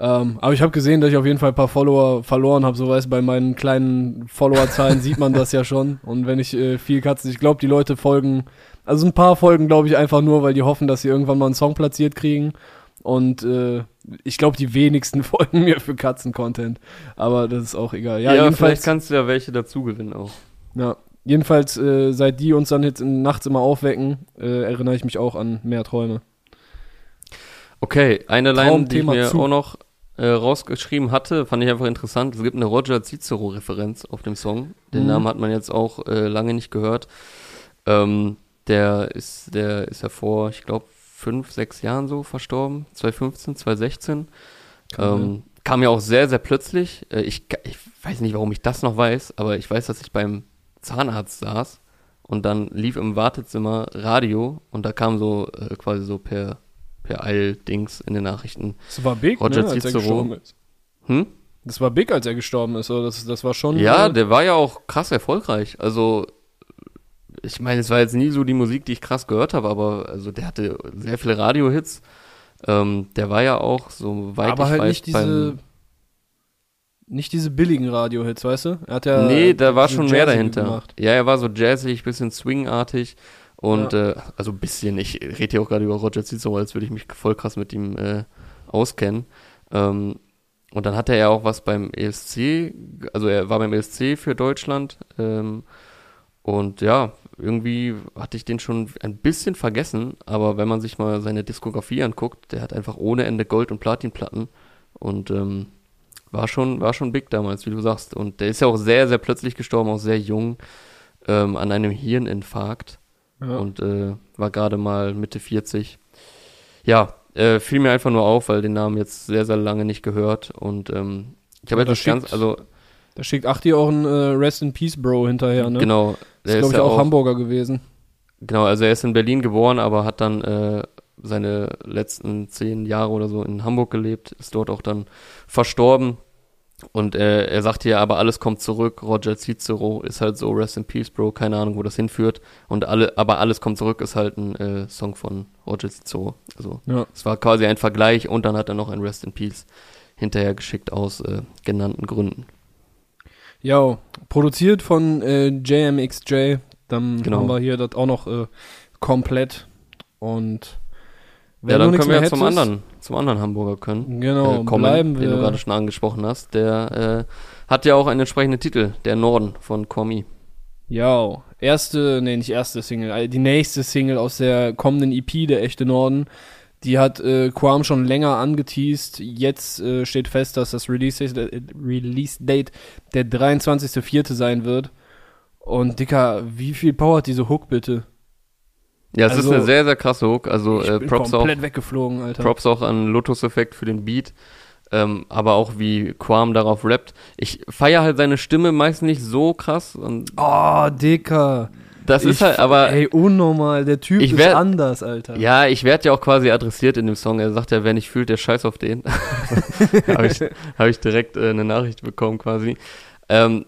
Ähm, aber ich habe gesehen, dass ich auf jeden Fall ein paar Follower verloren habe. So weiß bei meinen kleinen Followerzahlen sieht man das ja schon. Und wenn ich äh, viel Katzen, ich glaube, die Leute folgen, also ein paar folgen, glaube ich, einfach nur, weil die hoffen, dass sie irgendwann mal einen Song platziert kriegen. Und äh, ich glaube, die wenigsten folgen mir für Katzen-Content. Aber das ist auch egal. Ja, Ja, jedenfalls, vielleicht kannst du ja welche dazu gewinnen auch. ja, jedenfalls äh, seit die uns dann jetzt in- nachts immer aufwecken, äh, erinnere ich mich auch an mehr Träume. Okay, eine Line, die ich mir zu. auch noch äh, rausgeschrieben hatte, fand ich einfach interessant. Es gibt eine Roger Cicero-Referenz auf dem Song. Den Mhm. Namen hat man jetzt auch äh, lange nicht gehört. Ähm, der ist, der ist ja vor, ich glaube, fünf, sechs Jahren so verstorben. 2015, 2016. Kann Ähm, kam ja auch sehr, sehr plötzlich. Äh, ich, ich weiß nicht, warum ich das noch weiß, aber ich weiß, dass ich beim Zahnarzt saß und dann lief im Wartezimmer Radio und da kam so äh, quasi so per, per Eil-Dings in den Nachrichten. Das war big, Roger ne, als er Cicero. gestorben ist. Hm? Das war big, als er gestorben ist. Oder? Das, das war schon. Ja, äh, der war ja auch krass erfolgreich. Also, ich meine, es war jetzt nie so die Musik, die ich krass gehört habe, aber also der hatte sehr viele Radiohits. Ähm, der war ja auch, so weit aber halt weiß, nicht diese. Nicht diese billigen Radio-Hits, weißt du? Er hat ja. nee, da war schon mehr dahinter. Gemacht. Ja, er war so jazzig, bisschen swingartig und äh, also ein bisschen, ich rede hier auch gerade über Roger Cicero, als würde ich mich voll krass mit ihm äh, auskennen. Ähm, und dann hatte er ja auch was beim ESC, also er war beim ESC für Deutschland ähm, und ja, irgendwie hatte ich den schon ein bisschen vergessen, aber wenn man sich mal seine Diskografie anguckt, der hat einfach ohne Ende Gold- und Platinplatten und ähm, war schon, war schon big damals, wie du sagst. Und der ist ja auch sehr, sehr plötzlich gestorben, auch sehr jung, ähm, an einem Hirninfarkt Ja. und äh, war gerade mal Mitte 40. Ja, äh, fiel mir einfach nur auf, weil den Namen jetzt sehr, sehr lange nicht gehört und ähm, ich habe nicht ganz, also Da schickt Achti auch ein äh, Rest in Peace Bro hinterher, ne? genau, der ist, glaube ich, ja auch Hamburger gewesen. Genau, also er ist in Berlin geboren, aber hat dann äh, seine letzten zehn Jahre oder so in Hamburg gelebt, ist dort auch dann verstorben. Und äh, er sagte ja, aber alles kommt zurück. Roger Cicero ist halt so, Rest in Peace, Bro, keine Ahnung, wo das hinführt. Und alle, aber alles kommt zurück ist halt ein äh, Song von Roger Cicero. Also Ja. es war quasi ein Vergleich und dann hat er noch ein Rest in Peace hinterher geschickt aus äh, genannten Gründen. Ja, produziert von äh, JMXJ. Dann Genau. haben wir hier das auch noch äh, komplett. Und Ja, du dann können wir ja zum hättest- anderen, zum anderen Hamburger können. Genau, äh, kommen, bleiben den du wir. gerade schon angesprochen hast. Der äh, hat ja auch einen entsprechenden Titel, der Norden von Komi. Ja, erste, nee, nicht erste Single, äh, die nächste Single aus der kommenden EP, der echte Norden. Die hat äh, Quam schon länger angeteased. Jetzt äh, steht fest, dass das Release-Date äh, Release -Date der 23.04. sein wird. Und Dicker, wie viel Power hat diese Hook bitte? Ja, es Also, ist eine sehr, sehr krasse Hook. Also äh, Props, auch, weggeflogen, Alter. Props auch an Lotus-Effekt für den Beat. Ähm, aber auch wie Quam darauf rappt. Ich feiere halt seine Stimme meist nicht so krass. Und Oh, Dicker. das ist Ich- halt, aber Ey, unnormal. Der Typ Ich ist werd- anders, Alter. Ja, ich werde ja auch quasi adressiert in dem Song. Er sagt ja, wer nicht fühlt, der scheiß auf den. Habe ich, hab ich direkt äh, eine Nachricht bekommen quasi. Ähm,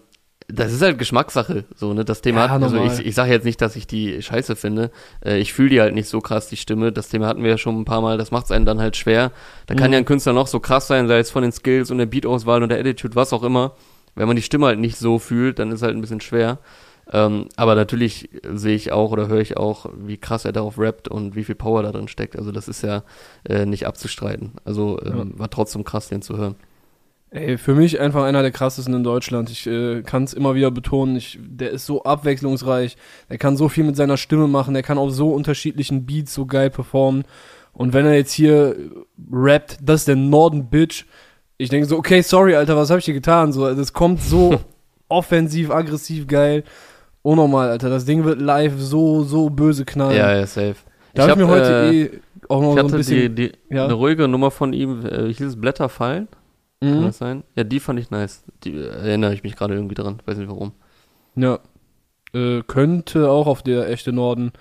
das ist halt Geschmackssache, so, ne? Das Thema Ja, hat, also ich, ich sage jetzt nicht, dass ich die scheiße finde. Äh, ich fühle die halt nicht so krass, die Stimme. Das Thema hatten wir ja schon ein paar Mal, das macht es einen dann halt schwer. Da kann Mhm. ja ein Künstler noch so krass sein, sei es von den Skills und der Beatauswahl und der Attitude, was auch immer. Wenn man die Stimme halt nicht so fühlt, dann ist halt ein bisschen schwer. Ähm, aber natürlich sehe ich auch oder höre ich auch, wie krass er darauf rappt und wie viel Power da drin steckt. Also das ist ja äh, nicht abzustreiten. Also ähm, war trotzdem krass, den zu hören. Ey, für mich einfach einer der krassesten in Deutschland. Ich äh, kann es immer wieder betonen. Ich, der ist so abwechslungsreich. Der kann so viel mit seiner Stimme machen. Der kann auf so unterschiedlichen Beats so geil performen. Und wenn er jetzt hier äh, rappt, das ist der Norden Bitch. Ich denke so, okay, sorry, Alter, was habe ich hier getan? So, das kommt so offensiv, aggressiv geil. Unnormal, Alter. Das Ding wird live so, so böse knallen. Ja, ja, safe. da habe ich mir hab, heute äh, eh auch noch ich so ein bisschen. die, die, ja. eine ruhige Nummer von ihm, äh, hieß es Blätter fallen, kann Mhm. das sein? Ja, die fand ich nice. Die äh, erinnere ich mich gerade irgendwie dran, weiß nicht warum. Ja. Äh, könnte auch auf der echte Norden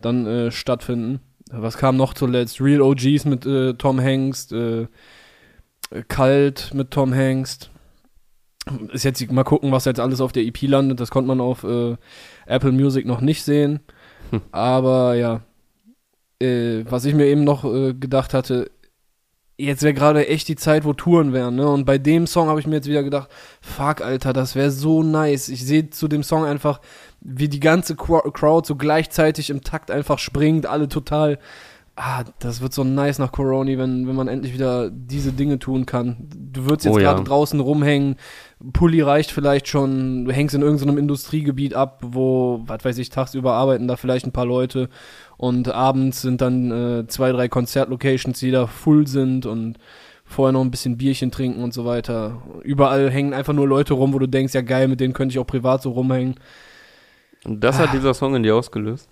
dann äh, stattfinden. Was kam noch zuletzt? Real OGs mit äh, Tom Hanks, äh, Kalt mit Tom Hanks. Ist jetzt mal gucken, was jetzt alles auf der EP landet. Das konnte man auf äh, Apple Music noch nicht sehen. Hm. Aber ja, was ich mir eben noch gedacht hatte, jetzt wäre gerade echt die Zeit, wo Touren wären, ne? Und bei dem Song habe ich mir jetzt wieder gedacht, fuck, Alter, das wäre so nice. Ich sehe zu dem Song einfach, wie die ganze Cro- Crowd so gleichzeitig im Takt einfach springt, alle total. Ah, das wird so nice nach Corona, wenn, wenn man endlich wieder diese Dinge tun kann. Du würdest jetzt Oh ja. gerade draußen rumhängen, Pulli reicht vielleicht schon, du hängst in irgendeinem Industriegebiet ab, wo, was weiß ich, tagsüber arbeiten da vielleicht ein paar Leute und abends sind dann äh, zwei, drei Konzertlocations, die da full sind und vorher noch ein bisschen Bierchen trinken und so weiter. Überall hängen einfach nur Leute rum, wo du denkst, ja geil, mit denen könnte ich auch privat so rumhängen. Und das Ah. hat dieser Song in dir ausgelöst.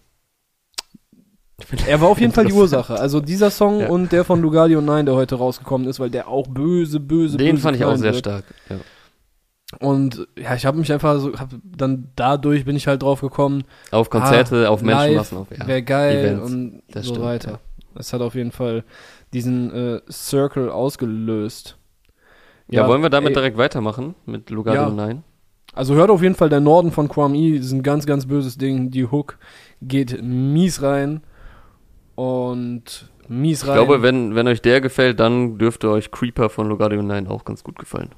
Er war auf jeden Fall die Ursache. Also dieser Song Ja. und der von Lugardi und Nein, der heute rausgekommen ist, weil der auch böse, böse, Den böse fand ich auch sehr wird. stark. Ja. Und ja, ich habe mich einfach so, hab dann dadurch bin ich halt drauf gekommen, Auf Konzerte, auf Ah, live Menschenmassen, auf ja. wäre geil Events. und Das so stimmt, weiter. ja. Es hat auf jeden Fall diesen äh, Circle ausgelöst. Ja, wollen wir damit ey, direkt weitermachen mit Lugardi Ja. und Nein? Also hört auf jeden Fall der Norden von Kwame, ist ein ganz, ganz böses Ding. Die Hook geht mies rein und mies Ich rein. glaube, wenn, wenn euch der gefällt, dann dürfte euch Creeper von und Nein auch ganz gut gefallen.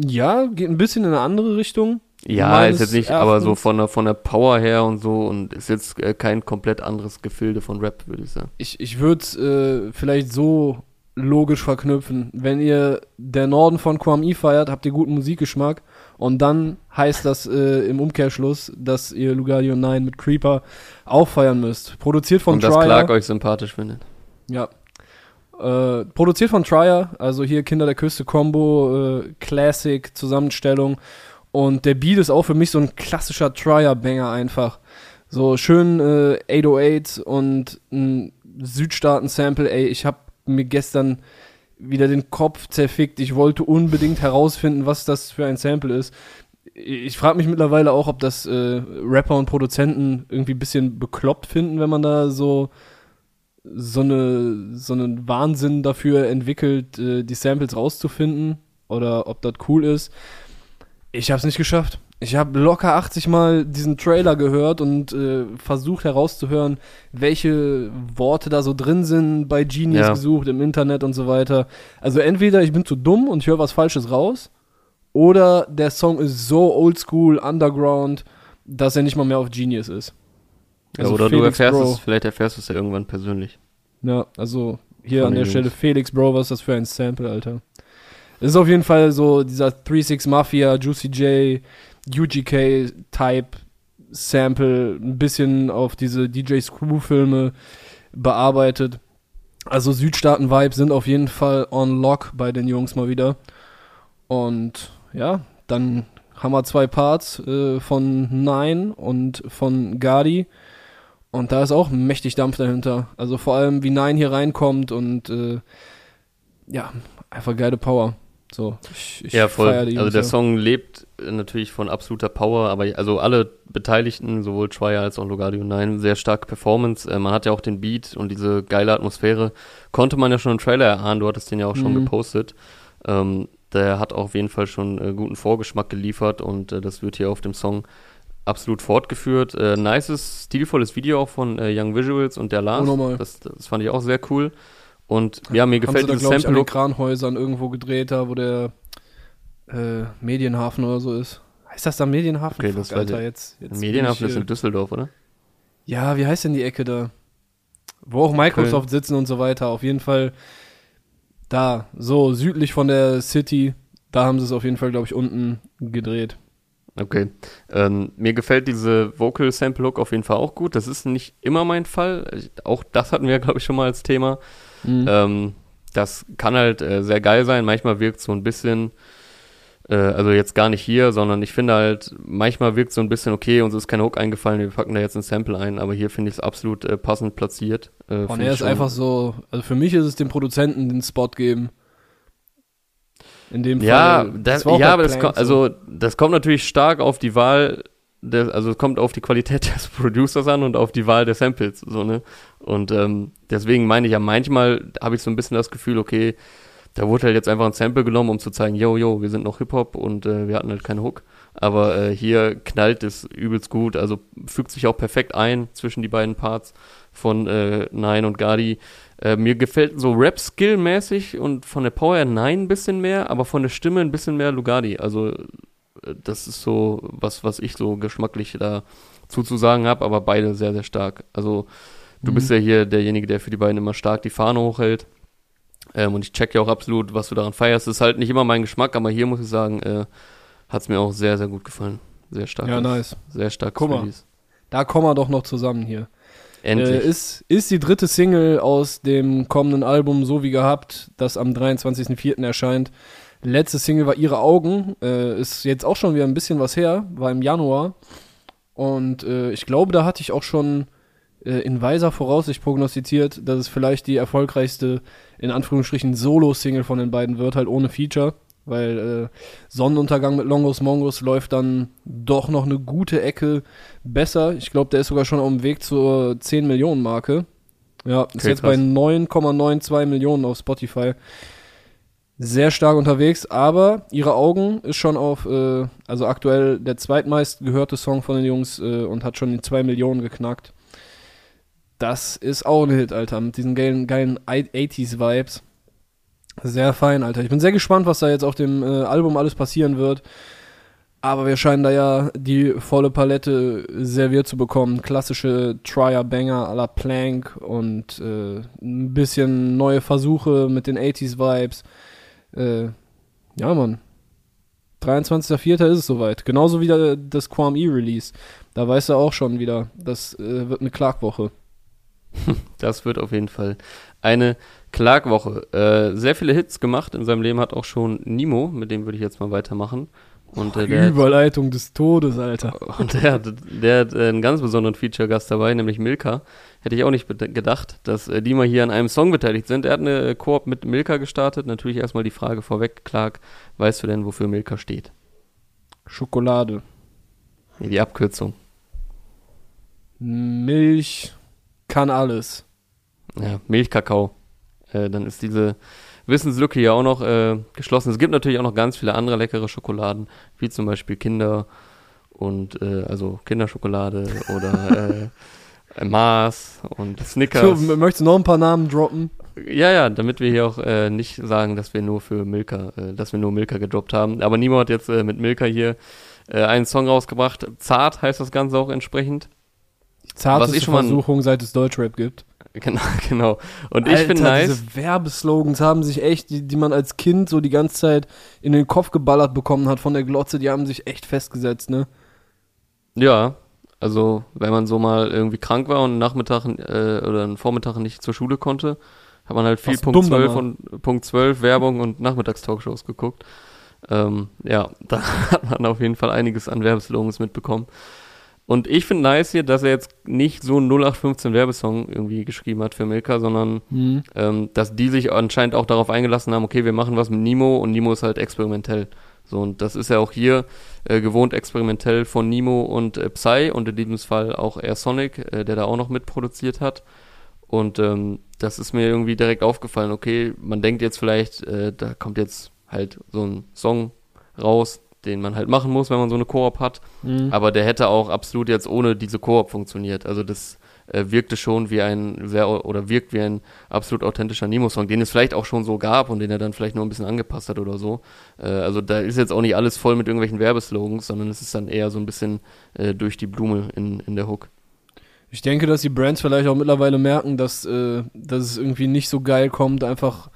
Ja, geht ein bisschen in eine andere Richtung. Ja, ist jetzt nicht, aber so Erachtens. von der, von der Power her und so und ist jetzt äh, kein komplett anderes Gefilde von Rap, würde ich sagen. Ich, ich würde es äh, vielleicht so logisch verknüpfen. Wenn ihr der Norden von Kwame feiert, habt ihr guten Musikgeschmack und dann heißt das äh, im Umkehrschluss, dass ihr Lugardi und Nein mit Creeper auch feiern müsst. Produziert von und dass Trier. Clark euch sympathisch findet. Ja. Äh, produziert von Trier, also hier Kinder der Küste Combo, äh, Classic, Zusammenstellung. Und der Beat ist auch für mich so ein klassischer Trier-Banger einfach. So schön äh, 808 und ein Südstaaten-Sample. Ey, ich hab mir gestern wieder den Kopf zerfickt. Ich wollte unbedingt herausfinden, was das für ein Sample ist. Ich frage mich mittlerweile auch, ob das äh, Rapper und Produzenten irgendwie ein bisschen bekloppt finden, wenn man da so so eine so einen Wahnsinn dafür entwickelt, äh, die Samples rauszufinden oder ob das cool ist. Ich habe es nicht geschafft. Ich habe locker 80 Mal diesen Trailer gehört und äh, versucht herauszuhören, welche Worte da so drin sind, bei Genius Ja. gesucht, im Internet und so weiter. Also entweder ich bin zu dumm und ich höre was Falsches raus, oder der Song ist so oldschool, underground, dass er nicht mal mehr auf Genius ist. Also oder du Felix erfährst Bro. es, vielleicht erfährst du es ja irgendwann persönlich. Ja, also hier Von an der Jungs. Stelle Felix, Bro, was ist das für ein Sample, Alter? Es ist auf jeden Fall so dieser 3-6 Mafia, Juicy J, UGK-Type Sample ein bisschen auf diese DJ Screw-Filme bearbeitet. Also Südstaaten-Vibes sind auf jeden Fall on lock bei den Jungs mal wieder. Und ja, dann haben wir zwei Parts äh, von Nine und von Gardi. Und da ist auch mächtig Dampf dahinter. Also vor allem, wie Nine hier reinkommt und äh, ja, einfach geile Power. So, ich, ich ja, voll. also der Song lebt natürlich von absoluter Power, aber also alle Beteiligten, sowohl Trier als auch Logardio 9, sehr starke Performance. Äh, man hat ja auch den Beat und diese geile Atmosphäre. Konnte man ja schon im Trailer erahnen, du hattest den ja auch schon mhm. gepostet. Ähm, der hat auf jeden Fall schon äh, guten Vorgeschmack geliefert und äh, das wird hier auf dem Song absolut fortgeführt. Äh, nices, stilvolles Video auch von äh, Young Visuals und der Lars. Oh, das, das fand ich auch sehr cool. Und ja, mir gefällt dieses Sample. Ich, an den Kranhäusern irgendwo gedreht da, wo der äh, Medienhafen oder so ist. Heißt das da Medienhafen? Okay, das Fuck, Alter, jetzt, jetzt Medienhafen ist in Düsseldorf, oder? Ja, wie heißt denn die Ecke da? Wo auch Microsoft Köln. sitzen und so weiter. Auf jeden Fall da, so südlich von der City. Da haben sie es auf jeden Fall, glaube ich, unten gedreht. Okay. Ähm, mir gefällt diese Vocal Sample Look auf jeden Fall auch gut. Das ist nicht immer mein Fall. Auch das hatten wir, glaube ich, schon mal als Thema. Mhm. Ähm, das kann halt äh, sehr geil sein. Manchmal wirkt so ein bisschen, äh, also jetzt gar nicht hier, sondern ich finde halt, manchmal wirkt so ein bisschen, okay, uns ist kein Hook eingefallen, wir packen da jetzt ein Sample ein, aber hier finde ich es absolut äh, passend platziert. Äh, Und er ist einfach so, also für mich ist es dem Produzenten den Spot geben. In dem Fall. Ja, das, das ja aber das, kommt, also, das kommt natürlich stark auf die Wahl der, also es kommt auf die Qualität des Producers an und auf die Wahl der Samples, so, ne? Und ähm, deswegen meine ich ja, manchmal habe ich so ein bisschen das Gefühl, okay, da wurde halt jetzt einfach ein Sample genommen, um zu zeigen, yo, yo, wir sind noch Hip-Hop und äh, wir hatten halt keinen Hook. Aber äh, hier knallt es übelst gut, also fügt sich auch perfekt ein zwischen die beiden Parts von äh, Nine und Gadi. Äh, mir gefällt so Rap-Skill-mäßig und von der Power Nine ein bisschen mehr, aber von der Stimme ein bisschen mehr Lugardi. Also das ist so was, was ich so geschmacklich da zuzusagen habe, aber beide sehr, sehr stark. Also du mhm. bist ja hier derjenige, der für die beiden immer stark die Fahne hochhält. Ähm, und ich check ja auch absolut, was du daran feierst. Das ist halt nicht immer mein Geschmack, aber hier muss ich sagen, äh, hat es mir auch sehr, sehr gut gefallen. Sehr stark. Ja, nice. Sehr stark. Guck mal, da kommen wir doch noch zusammen hier. Endlich. Äh, ist, ist die dritte Single aus dem kommenden Album So wie gehabt, das am 23.04. erscheint. Letzte Single war Ihre Augen. Äh, ist jetzt auch schon wieder ein bisschen was her, war im Januar. Und äh, ich glaube, da hatte ich auch schon äh, in weiser Voraussicht prognostiziert, dass es vielleicht die erfolgreichste, in Anführungsstrichen, Solo-Single von den beiden wird, halt ohne Feature. Weil äh, Sonnenuntergang mit Longos Mongos läuft dann doch noch eine gute Ecke besser. Ich glaube, der ist sogar schon auf dem Weg zur 10 Millionen Marke. Ja, ist okay, jetzt krass. bei 9,92 Millionen auf Spotify sehr stark unterwegs, aber ihre Augen ist schon auf, äh, also aktuell der zweitmeist gehörte Song von den Jungs äh, und hat schon die 2 Millionen geknackt. Das ist auch ein Hit, Alter, mit diesen geilen, geilen 80s-Vibes. Sehr fein, Alter. Ich bin sehr gespannt, was da jetzt auf dem äh, Album alles passieren wird. Aber wir scheinen da ja die volle Palette serviert zu bekommen. Klassische Trier-Banger à la Plank und äh, ein bisschen neue Versuche mit den 80s-Vibes äh, ja, Mann. 23.04. ist es soweit. Genauso wie das Quam E-Release. Da weißt du auch schon wieder, das äh, wird eine Klagwoche. Das wird auf jeden Fall eine Klagwoche. Äh, sehr viele Hits gemacht in seinem Leben hat auch schon Nimo, mit dem würde ich jetzt mal weitermachen. Und, äh, der Überleitung hat, des Todes, Alter. Und der hat, der hat äh, einen ganz besonderen Feature-Gast dabei, nämlich Milka. Hätte ich auch nicht gedacht, dass äh, die mal hier an einem Song beteiligt sind. Er hat eine Koop mit Milka gestartet. Natürlich erstmal die Frage vorweg, Clark, weißt du denn, wofür Milka steht? Schokolade. Nee, die Abkürzung. Milch kann alles. Ja, Milchkakao. Äh, dann ist diese Wissenslücke ja auch noch äh, geschlossen. Es gibt natürlich auch noch ganz viele andere leckere Schokoladen, wie zum Beispiel Kinder und äh, also Kinderschokolade oder äh, Mars und Snickers. So, möchtest du noch ein paar Namen droppen? Ja, ja, damit wir hier auch äh, nicht sagen, dass wir nur für Milka, äh, dass wir nur Milka gedroppt haben. Aber niemand hat jetzt äh, mit Milka hier äh, einen Song rausgebracht. Zart heißt das Ganze auch entsprechend. Zarteste Versuchung, seit es Deutschrap gibt. Genau, genau. Und Alter, ich finde nice. Diese Werbeslogans haben sich echt, die, die man als Kind so die ganze Zeit in den Kopf geballert bekommen hat von der Glotze, die haben sich echt festgesetzt, ne? Ja, Also, wenn man so mal irgendwie krank war und einen Nachmittag äh, oder einen Vormittag nicht zur Schule konnte, hat man halt viel Was Punkt dumm 12 danach. und Punkt 12 Werbung und Nachmittagstalkshows geguckt. Ähm, ja, da hat man auf jeden Fall einiges an Werbeslogans mitbekommen. Und ich finde nice hier, dass er jetzt nicht so einen 0815 Werbesong irgendwie geschrieben hat für Milka, sondern Mhm. ähm, dass die sich anscheinend auch darauf eingelassen haben, okay, wir machen was mit Nemo und Nemo ist halt experimentell. So, und das ist ja auch hier äh, gewohnt experimentell von Nemo und äh, Psy und in diesem Fall auch Air Sonic, äh, der da auch noch mitproduziert hat. Und ähm, das ist mir irgendwie direkt aufgefallen, okay, man denkt jetzt vielleicht, äh, da kommt jetzt halt so ein Song raus, den man halt machen muss, wenn man so eine Koop hat. Mhm. Aber der hätte auch absolut jetzt ohne diese Koop funktioniert. Also das äh, wirkte schon wie ein sehr oder wirkt wie ein absolut authentischer Nemo-Song, den es vielleicht auch schon so gab und den er dann vielleicht nur ein bisschen angepasst hat oder so. Äh, also da ist jetzt auch nicht alles voll mit irgendwelchen Werbeslogans, sondern es ist dann eher so ein bisschen äh, durch die Blume in, in der Hook. Ich denke, dass die Brands vielleicht auch mittlerweile merken, dass, äh, dass es irgendwie nicht so geil kommt, einfach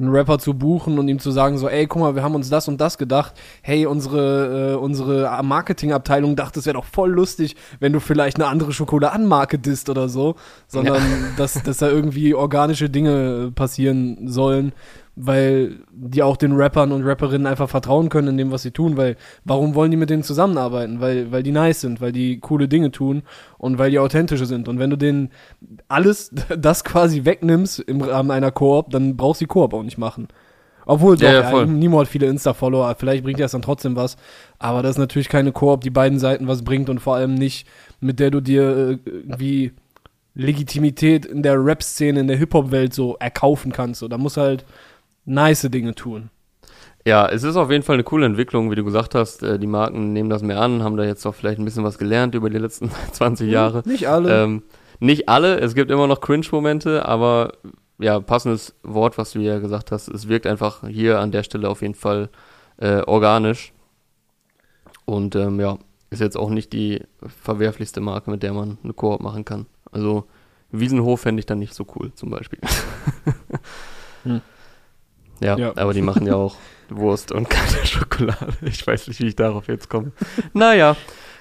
einen Rapper zu buchen und ihm zu sagen, so, ey, guck mal, wir haben uns das und das gedacht. Hey, unsere, äh, unsere Marketingabteilung dachte, es wäre doch voll lustig, wenn du vielleicht eine andere Schokoladenmarke disst oder so. Sondern, dass, dass da irgendwie organische Dinge passieren sollen, weil die auch den Rappern und Rapperinnen einfach vertrauen können in dem, was sie tun, weil warum wollen die mit denen zusammenarbeiten? Weil, weil die nice sind, weil die coole Dinge tun und weil die authentische sind. Und wenn du denen alles das quasi wegnimmst im Rahmen einer Koop, dann brauchst du die Koop auch nicht machen. Obwohl, doch, Ja, ja, ja, voll. Nemo hat viele Insta-Follower, vielleicht bringt das dann trotzdem was. Aber das ist natürlich keine Koop, die beiden Seiten was bringt und vor allem nicht, mit der du dir äh, irgendwie Legitimität in der Rap-Szene, in der Hip-Hop-Welt so erkaufen kannst. So, da muss halt nice Dinge tun. Ja, es ist auf jeden Fall eine coole Entwicklung, wie du gesagt hast. Äh, die Marken nehmen das mehr an, haben da jetzt auch vielleicht ein bisschen was gelernt über die letzten 20 Jahre. Nicht alle. Ähm, nicht alle, es gibt immer noch Cringe-Momente, aber ja, passendes Wort, was du ja gesagt hast, es wirkt einfach hier an der Stelle auf jeden Fall äh, organisch. Und ähm, ja, ist jetzt auch nicht die verwerflichste Marke, mit der man eine Koop machen kann. Also Wiesenhof fände ich dann nicht so cool, zum Beispiel. Hm. Ja, Ja. aber die machen ja auch Wurst und keine Schokolade. Ich weiß nicht, wie ich darauf jetzt komme. Naja,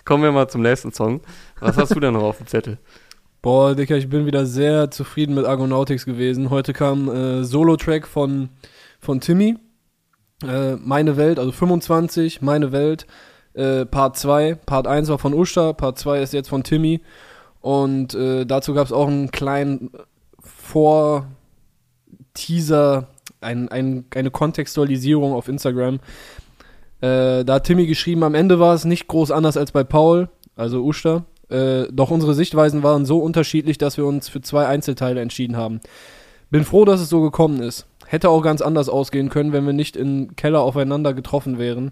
kommen wir mal zum nächsten Song. Was hast du denn noch auf dem Zettel? Boah, Dicker, ich bin wieder sehr zufrieden mit Argonautics gewesen. Heute kam äh, Solo-Track von, von Timmy. Äh, Meine Welt, also 25, Meine Welt, äh, Part 2. Part 1 war von Usta, Part 2 ist jetzt von Timmy. Und äh, dazu gab es auch einen kleinen Vor-Teaser, ein, ein, eine Kontextualisierung auf Instagram. Äh, da hat Timmy geschrieben, am Ende war es nicht groß anders als bei Paul, also Usta. Äh, doch unsere Sichtweisen waren so unterschiedlich, dass wir uns für zwei Einzelteile entschieden haben. Bin froh, dass es so gekommen ist. Hätte auch ganz anders ausgehen können, wenn wir nicht im Keller aufeinander getroffen wären.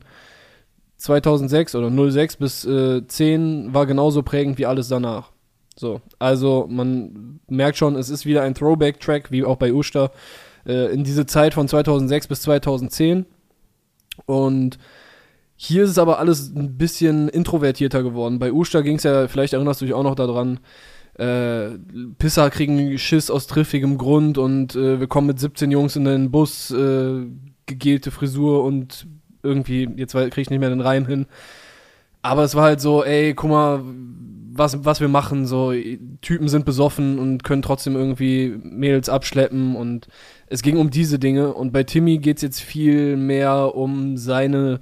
2006 oder 06 bis äh, 10 war genauso prägend wie alles danach. So, also man merkt schon, es ist wieder ein Throwback-Track, wie auch bei Usta, äh, in diese Zeit von 2006 bis 2010. Und hier ist es aber alles ein bisschen introvertierter geworden. Bei Usta ging es ja, vielleicht erinnerst du dich auch noch daran, äh, Pisser kriegen Schiss aus triffigem Grund und äh, wir kommen mit 17 Jungs in den Bus, äh, gegelte Frisur und irgendwie, jetzt kriege ich nicht mehr den Reim hin. Aber es war halt so, ey, guck mal, was, was wir machen, so, Typen sind besoffen und können trotzdem irgendwie Mädels abschleppen und es ging um diese Dinge und bei Timmy geht's jetzt viel mehr um seine,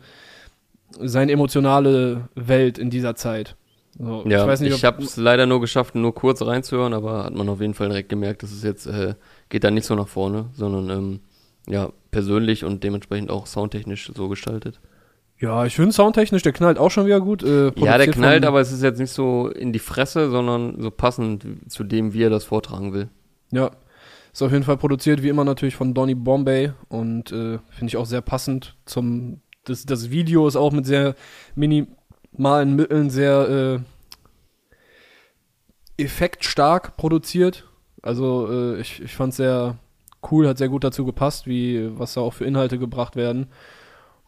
seine emotionale Welt in dieser Zeit. So, Ja, ich weiß nicht, ich habe es leider nur geschafft, nur kurz reinzuhören, aber hat man auf jeden Fall direkt gemerkt, dass es jetzt äh, geht da nicht so nach vorne, sondern ähm, ja persönlich und dementsprechend auch soundtechnisch so gestaltet. Ja, ich finde soundtechnisch, der knallt auch schon wieder gut. Äh, Ja, der knallt, aber es ist jetzt nicht so in die Fresse, sondern so passend zu dem, wie er das vortragen will. Ja, ist auf jeden Fall produziert, wie immer natürlich von Donny Bombay und äh, finde ich auch sehr passend zum. Das, das Video ist auch mit sehr minimalen Mitteln sehr äh, effektstark produziert. Also äh, ich, ich fand es sehr cool, hat sehr gut dazu gepasst, wie was da auch für Inhalte gebracht werden.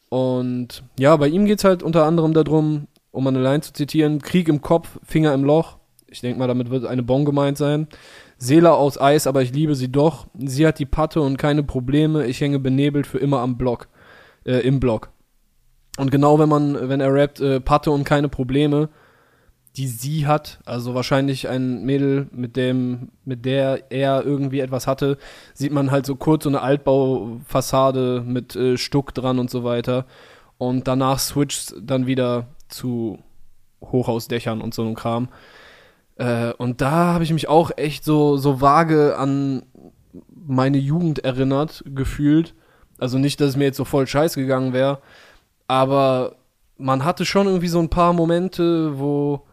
Und ja, bei ihm geht es halt unter anderem darum, um eine Line zu zitieren, Krieg im Kopf, Finger im Loch. Ich denke mal, damit wird eine Bon gemeint sein. Seele aus Eis, aber ich liebe sie doch. Sie hat die Patte und keine Probleme. Ich hänge benebelt für immer am Block, äh, im Block. Und genau wenn man, wenn er rappt, äh, Patte und keine Probleme, die sie hat. Also wahrscheinlich ein Mädel, mit dem, mit der er irgendwie etwas hatte, sieht man halt so kurz so eine Altbaufassade mit äh, Stuck dran und so weiter. Und danach switcht dann wieder zu Hochhausdächern und so einem Kram. Äh, und da habe ich mich auch echt so, so vage an meine Jugend erinnert, gefühlt. Also nicht, dass es mir jetzt so voll scheiß gegangen wäre, aber man hatte schon irgendwie so ein paar Momente, wo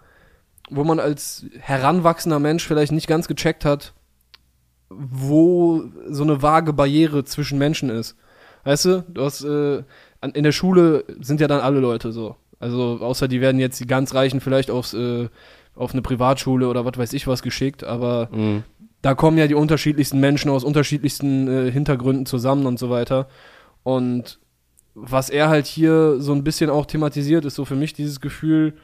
wo man als heranwachsender Mensch vielleicht nicht ganz gecheckt hat, wo so eine vage Barriere zwischen Menschen ist. Weißt du, du hast, äh, in der Schule sind ja dann alle Leute so. Also, außer die werden jetzt die ganz Reichen vielleicht aufs, äh, auf eine Privatschule oder was weiß ich was geschickt, aber mhm. da kommen ja die unterschiedlichsten Menschen aus unterschiedlichsten äh, Hintergründen zusammen und so weiter. Und was er halt hier so ein bisschen auch thematisiert, ist so für mich dieses Gefühl,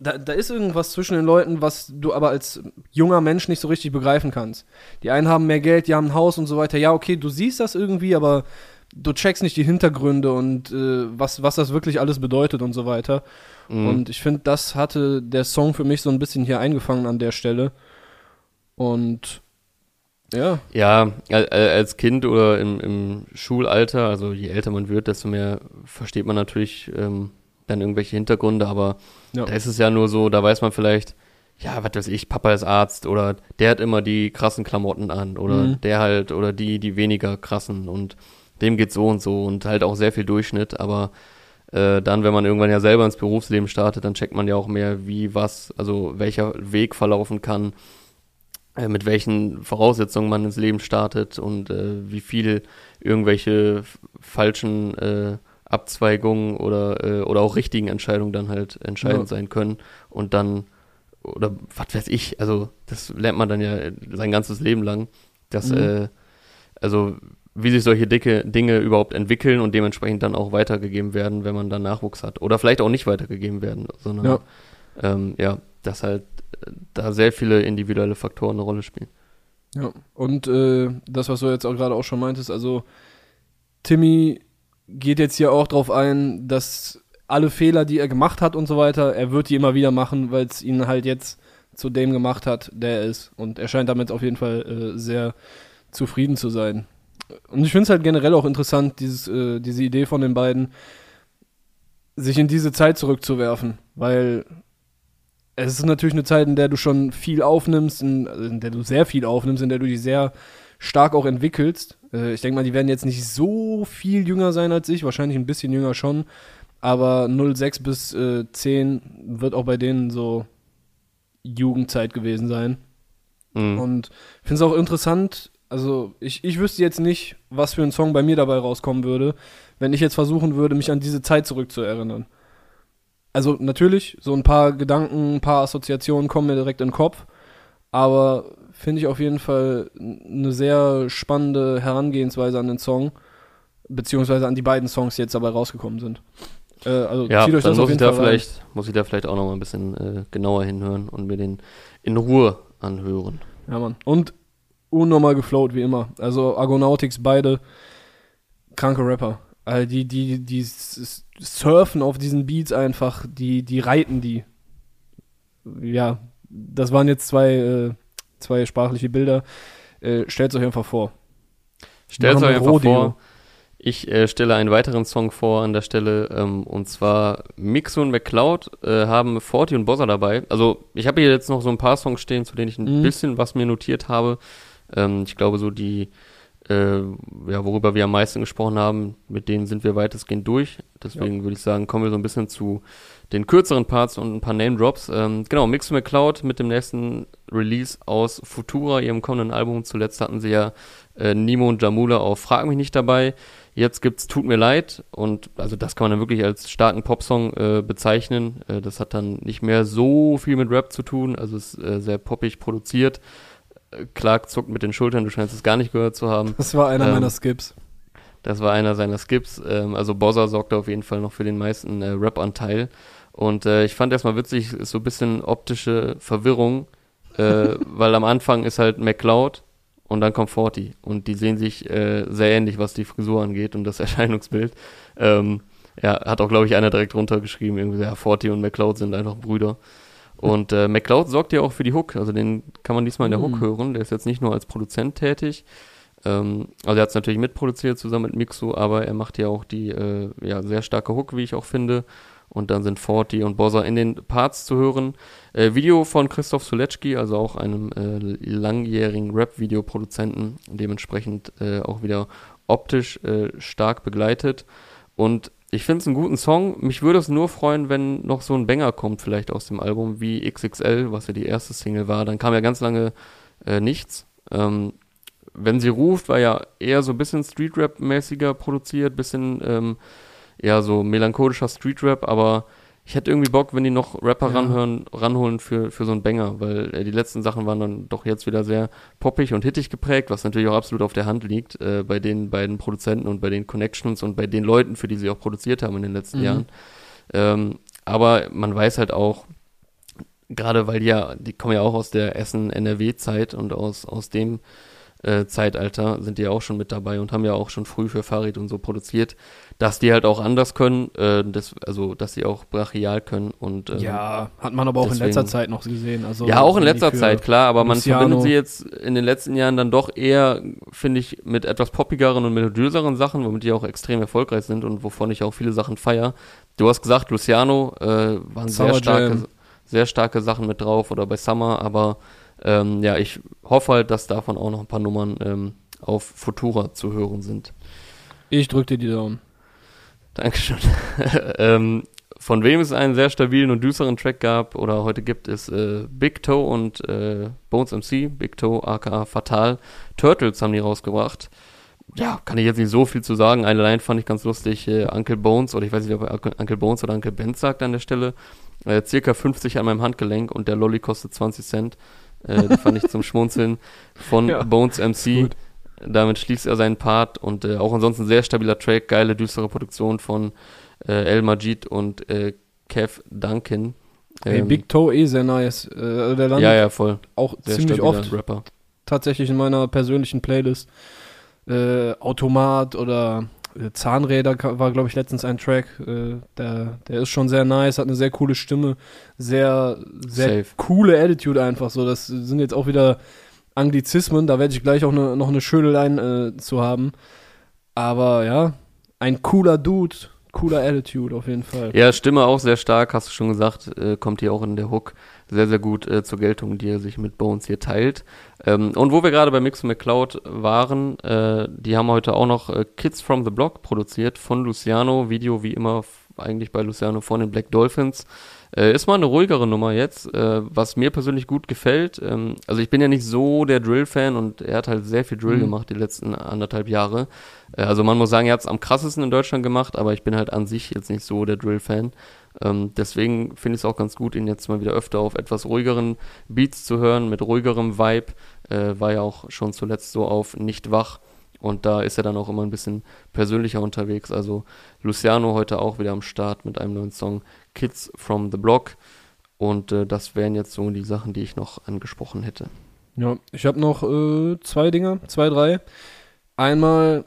da, da ist irgendwas zwischen den Leuten, was du aber als junger Mensch nicht so richtig begreifen kannst. Die einen haben mehr Geld, die haben ein Haus und so weiter. Ja, okay, du siehst das irgendwie, aber du checkst nicht die Hintergründe und äh, was, was das wirklich alles bedeutet und so weiter. Mhm. Und ich finde, das hatte der Song für mich so ein bisschen hier eingefangen an der Stelle. Und ja. Ja, als Kind oder im, im Schulalter, also je älter man wird, desto mehr versteht man natürlich ähm, dann irgendwelche Hintergründe, aber ja. da ist es ja nur so, da weiß man vielleicht, ja, was weiß ich, Papa ist Arzt oder der hat immer die krassen Klamotten an oder mhm. der halt oder die, die weniger krassen und dem geht so und so und halt auch sehr viel Durchschnitt, aber äh, dann, wenn man irgendwann ja selber ins Berufsleben startet, dann checkt man ja auch mehr, wie was, also welcher Weg verlaufen kann, äh, mit welchen Voraussetzungen man ins Leben startet und äh, wie viel irgendwelche falschen äh, Abzweigungen oder, äh, oder auch richtigen Entscheidungen dann halt entscheidend ja. sein können und dann, oder was weiß ich, also das lernt man dann ja sein ganzes Leben lang, dass, mhm. äh, also wie sich solche dicke Dinge überhaupt entwickeln und dementsprechend dann auch weitergegeben werden, wenn man dann Nachwuchs hat. Oder vielleicht auch nicht weitergegeben werden, sondern ja, ähm, ja dass halt äh, da sehr viele individuelle Faktoren eine Rolle spielen. Ja, und äh, das, was du jetzt auch gerade auch schon meintest, also Timmy geht jetzt hier auch drauf ein, dass alle Fehler, die er gemacht hat und so weiter, er wird die immer wieder machen, weil es ihn halt jetzt zu dem gemacht hat, der er ist. Und er scheint damit auf jeden Fall äh, sehr zufrieden zu sein. Und ich finde es halt generell auch interessant, dieses, äh, diese Idee von den beiden, sich in diese Zeit zurückzuwerfen, weil es ist natürlich eine Zeit, in der du schon viel aufnimmst, in, also in der du sehr viel aufnimmst, in der du dich sehr stark auch entwickelst. Äh, ich denke mal, die werden jetzt nicht so viel jünger sein als ich, wahrscheinlich ein bisschen jünger schon. Aber 06 bis äh, 10 wird auch bei denen so Jugendzeit gewesen sein. Mhm. Und ich finde es auch interessant, also ich, ich wüsste jetzt nicht, was für ein Song bei mir dabei rauskommen würde, wenn ich jetzt versuchen würde, mich an diese Zeit zurückzuerinnern. Also natürlich, so ein paar Gedanken, ein paar Assoziationen kommen mir direkt in den Kopf, aber finde ich auf jeden Fall eine sehr spannende Herangehensweise an den Song, beziehungsweise an die beiden Songs, die jetzt dabei rausgekommen sind. Äh, also ja, zieht euch das auf jeden Fall vielleicht, rein. Muss ich da vielleicht auch noch mal ein bisschen äh, genauer hinhören und mir den in Ruhe anhören. Ja, Mann. Und unnormal geflowt, wie immer. Also Argonautics, beide kranke Rapper. Also die, die, die surfen auf diesen Beats einfach, die, die reiten die. Ja, das waren jetzt zwei äh, zwei sprachliche Bilder. Äh, Stellt es euch einfach vor. Stellt euch einfach Rodeo. vor. Ich äh, stelle einen weiteren Song vor an der Stelle, ähm, und zwar Mixo und McCloud äh, haben Forty und Bossa dabei. Also ich habe hier jetzt noch so ein paar Songs stehen, zu denen ich ein mhm. bisschen was mir notiert habe. Ähm, ich glaube so die, äh, ja, worüber wir am meisten gesprochen haben, mit denen sind wir weitestgehend durch. Deswegen ja. würde ich sagen, kommen wir so ein bisschen zu den kürzeren Parts und ein paar Name Drops. Ähm, genau, Mix McCloud mit dem nächsten Release aus Futura, ihrem kommenden Album. Zuletzt hatten sie ja äh, Nemo und Jamula auf Frag mich nicht dabei. Jetzt gibt's Tut mir leid und also das kann man dann wirklich als starken Popsong äh, bezeichnen. Äh, das hat dann nicht mehr so viel mit Rap zu tun, also ist äh, sehr poppig produziert. Clark zuckt mit den Schultern, du scheinst es gar nicht gehört zu haben. Das war einer ähm, meiner Skips. Das war einer seiner Skips. Ähm, also Bozza sorgte auf jeden Fall noch für den meisten äh, Rap-Anteil. Und äh, ich fand erstmal witzig, ist so ein bisschen optische Verwirrung, äh, weil am Anfang ist halt McCloud und dann kommt Forty. Und die sehen sich äh, sehr ähnlich, was die Frisur angeht und das Erscheinungsbild. Ähm, ja, hat auch, glaube ich, einer direkt runtergeschrieben, irgendwie, ja, Forty und McCloud sind einfach Brüder. Und äh, McLeod sorgt ja auch für die Hook, also den kann man diesmal in der Hook Mhm. hören. Der ist jetzt nicht nur als Produzent tätig. Ähm, also er hat es natürlich mitproduziert zusammen mit Mixu, aber er macht ja auch die äh, ja, sehr starke Hook, wie ich auch finde. Und dann sind Forti und Bozza in den Parts zu hören. Äh, Video von Christoph Sulecki, also auch einem äh, langjährigen Rap-Videoproduzenten, dementsprechend äh, auch wieder optisch äh, stark begleitet. Und ich finde es einen guten Song. Mich würde es nur freuen, wenn noch so ein Banger kommt, vielleicht aus dem Album, wie XXL, was ja die erste Single war. Dann kam ja ganz lange äh, nichts. Ähm, wenn sie ruft, war ja eher so ein bisschen Streetrap-mäßiger produziert, bisschen ähm, eher so melancholischer Streetrap, aber ich hätte irgendwie Bock, wenn die noch Rapper Ja. ranhören, ranholen für, für so einen Banger, weil äh, die letzten Sachen waren dann doch jetzt wieder sehr poppig und hittig geprägt, was natürlich auch absolut auf der Hand liegt, äh, bei den beiden Produzenten und bei den Connections und bei den Leuten, für die sie auch produziert haben in den letzten Mhm. Jahren. Ähm, aber man weiß halt auch, gerade weil die ja, die kommen ja auch aus der Essen-NRW-Zeit und aus, aus dem äh, Zeitalter sind die ja auch schon mit dabei und haben ja auch schon früh für Farid und so produziert, dass die halt auch anders können, äh, das, also dass sie auch brachial können und ähm, Ja, hat man aber auch in deswegen- letzter Zeit noch gesehen. Also, ja, auch in letzter Zeit, klar, aber man Luciano- verbindet sie jetzt in den letzten Jahren dann doch eher, finde ich, mit etwas poppigeren und melodiöseren Sachen, womit die auch extrem erfolgreich sind und wovon ich auch viele Sachen feier. Du hast gesagt, Luciano äh, waren sehr Summer starke, Jam. sehr starke Sachen mit drauf oder bei Summer, aber ähm, ja, ich hoffe halt, dass davon auch noch ein paar Nummern ähm, auf Futura zu hören sind. Ich drück dir die Daumen. Dankeschön. ähm, von wem es einen sehr stabilen und düsteren Track gab oder heute gibt, ist äh, Big Toe und äh, Bones MC. Big Toe aka Fatal. Turtles haben die rausgebracht. Ja, kann ich jetzt nicht so viel zu sagen. Eine Line fand ich ganz lustig. Äh, Uncle Bones, oder ich weiß nicht, ob er Uncle Uncle Bones oder Uncle Ben sagt an der Stelle. Äh, circa 50 an meinem Handgelenk und der Lolly kostet 20 Cent. Äh, die fand ich zum Schmunzeln von Ja, Bones MC. gut. Damit schließt er seinen Part und äh, auch ansonsten sehr stabiler Track, geile, düstere Produktion von äh, El Majid und äh, Kev Duncan. Hey, Ähm, Big Toe eh sehr nice. Äh, also der landet ja, ja, voll. auch Sehr ziemlich oft Rapper. tatsächlich in meiner persönlichen Playlist. Äh, Automat oder äh, Zahnräder war, glaube ich, letztens ein Track. Der, der ist schon sehr nice, hat eine sehr coole Stimme, sehr, sehr Safe. coole Attitude einfach. So, das sind jetzt auch wieder Anglizismen, da werde ich gleich auch ne, noch eine schöne Line äh, zu haben. Aber ja, ein cooler Dude, cooler Attitude auf jeden Fall. Ja, Stimme auch sehr stark, hast du schon gesagt, äh, kommt hier auch in der Hook sehr, sehr gut äh, zur Geltung, die er sich mit Bones hier teilt. Ähm, und wo wir gerade bei Mix McCloud waren, äh, die haben heute auch noch äh, Kids from the Block produziert von Luciano, Video wie immer eigentlich bei Luciano von den Black Dolphins. Äh, ist mal eine ruhigere Nummer jetzt, äh, was mir persönlich gut gefällt. Ähm, also ich bin ja nicht so der Drill-Fan und er hat halt sehr viel Drill Mhm. gemacht die letzten anderthalb Jahre. Äh, also man muss sagen, er hat es am krassesten in Deutschland gemacht, aber ich bin halt an sich jetzt nicht so der Drill-Fan. Ähm, deswegen finde ich es auch ganz gut, ihn jetzt mal wieder öfter auf etwas ruhigeren Beats zu hören, mit ruhigerem Vibe. Äh, war ja auch schon zuletzt so auf Nicht wach. Und da ist er dann auch immer ein bisschen persönlicher unterwegs. Also Luciano heute auch wieder am Start mit einem neuen Song Kids from the Block. Und äh, das wären jetzt so die Sachen, die ich noch angesprochen hätte. Ja, ich habe noch äh, zwei Dinge, zwei, drei. Einmal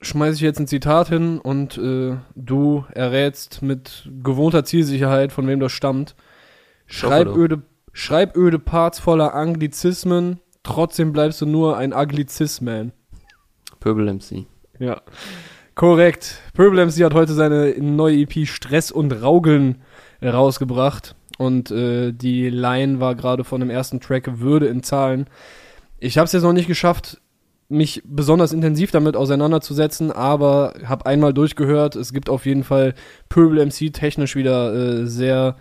schmeiße ich jetzt ein Zitat hin und äh, du errätst mit gewohnter Zielsicherheit, von wem das stammt. Schreiböde, schreiböde Parts voller Anglizismen, trotzdem bleibst du nur ein Anglizisman. Pöbel MC. Ja. Korrekt. Purple MC hat heute seine neue EP Stress und Raugeln rausgebracht. Und äh, die Line war gerade von dem ersten Track Würde in Zahlen. Ich habe es jetzt noch nicht geschafft, mich besonders intensiv damit auseinanderzusetzen, aber habe einmal durchgehört. Es gibt auf jeden Fall Purple MC technisch wieder äh, sehr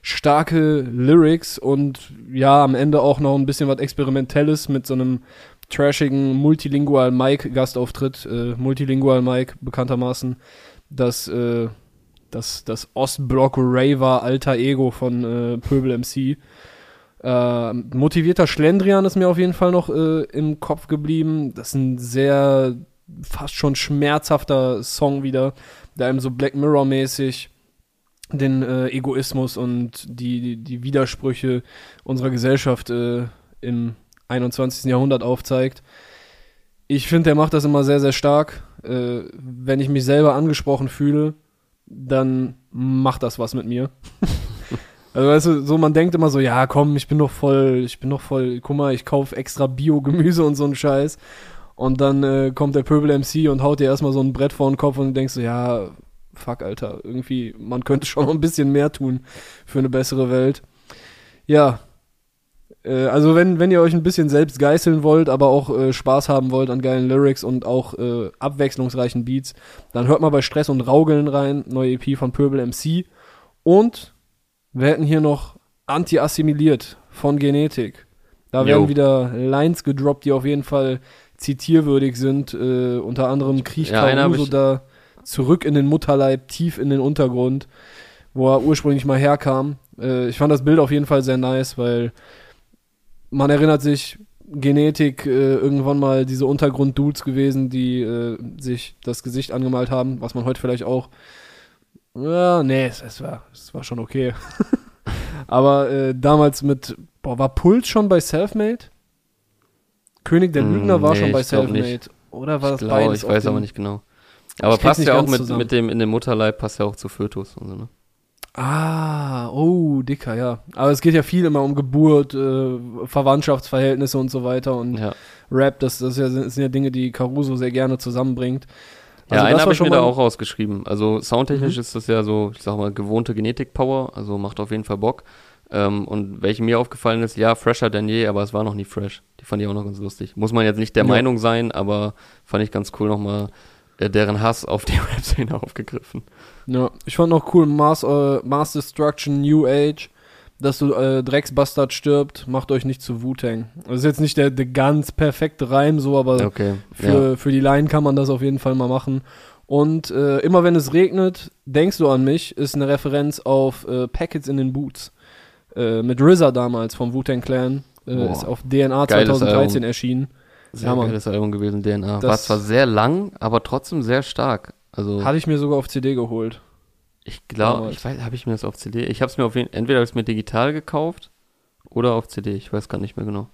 starke Lyrics und ja, am Ende auch noch ein bisschen was Experimentelles mit so einem trashigen Multilingual Mike Gastauftritt. Äh, Multilingual Mike bekanntermaßen das, äh, das, das Ostblock Raver alter Ego von äh, Pöbel MC. Äh, motivierter Schlendrian ist mir auf jeden Fall noch äh, im Kopf geblieben. Das ist ein sehr fast schon schmerzhafter Song wieder, der einem so Black Mirror mäßig den äh, Egoismus und die, die, die Widersprüche unserer Gesellschaft äh, im 21. Jahrhundert aufzeigt. Ich finde, der macht das immer sehr, sehr stark. Äh, wenn ich mich selber angesprochen fühle, dann macht das was mit mir. Also weißt du, so man denkt immer so, ja komm, ich bin doch voll, ich bin doch voll, guck mal, ich kaufe extra Bio-Gemüse und so einen Scheiß. Und dann äh, kommt der Pöbel MC und haut dir erstmal so ein Brett vor den Kopf und denkst so, ja, fuck, Alter, irgendwie, man könnte schon ein bisschen mehr tun für eine bessere Welt. Ja. Äh, also wenn, wenn ihr euch ein bisschen selbst geißeln wollt, aber auch äh, Spaß haben wollt an geilen Lyrics und auch äh, abwechslungsreichen Beats, dann hört mal bei Stress und Raugeln rein, neue EP von Pöbel MC. Und wir hätten hier noch Anti-Assimiliert von Genetik. Da Jo. werden wieder Lines gedroppt, die auf jeden Fall zitierwürdig sind. Äh, unter anderem kriecht Ja, Caruso da zurück in den Mutterleib, tief in den Untergrund, wo er ursprünglich mal herkam. Äh, ich fand das Bild auf jeden Fall sehr nice, weil man erinnert sich, Genetik, äh, irgendwann mal diese Untergrund-Dudes gewesen, die äh, sich das Gesicht angemalt haben, was man heute vielleicht auch. Ja, nee, es, es, war, es war schon okay. Aber äh, damals mit, boah, war Puls schon bei Selfmade? König der Mm, Lügner war nee, schon bei glaub Selfmade. Oder war Ich das glaube, beides? ich weiß aber nicht genau. Aber passt ja auch mit, zusammen. mit dem in dem Mutterleib, passt ja auch zu Fötus und so, ne? Ah, oh, dicker, ja. Aber es geht ja viel immer um Geburt, äh, Verwandtschaftsverhältnisse und so weiter. Und Ja. Rap, das, das, ist ja, das sind ja Dinge, die Caruso sehr gerne zusammenbringt. Ja, Also einen das habe ich schon mir da auch rausgeschrieben. Also soundtechnisch Mhm. ist das ja so, ich sag mal, gewohnte Genetik-Power, also macht auf jeden Fall Bock. Ähm, und welche mir aufgefallen ist, ja, fresher denn je, aber es war noch nie fresh. Die fand ich auch noch ganz lustig. Muss man jetzt nicht der Ja. Meinung sein, aber fand ich ganz cool nochmal äh, deren Hass auf die Rap-Szene aufgegriffen. Ja, ich fand noch cool Mass, äh, Mass Destruction New Age, dass du äh, Drecksbastard stirbt, macht euch nicht zu Wu-Tang. Das ist jetzt nicht der, der ganz perfekte Reim, so, aber Okay. für, für die Line kann man das auf jeden Fall mal machen. Und äh, immer wenn es regnet, denkst du an mich, ist eine Referenz auf äh, Packets in den Boots. Äh, mit RZA damals vom Wu-Tang Clan. Äh, ist auf DNA Geiles 2013 Album. erschienen. Sehr Ja, Mann. geiles Album gewesen, DNA. Das- War zwar sehr lang, aber trotzdem sehr stark. Also Hatte ich mir sogar auf CD geholt. ich glaube, damals. ich weiß, habe ich mir das auf CD? Ich habe es mir auf jeden entweder habe ich es mir digital gekauft oder auf CD. Ich weiß gar nicht mehr genau.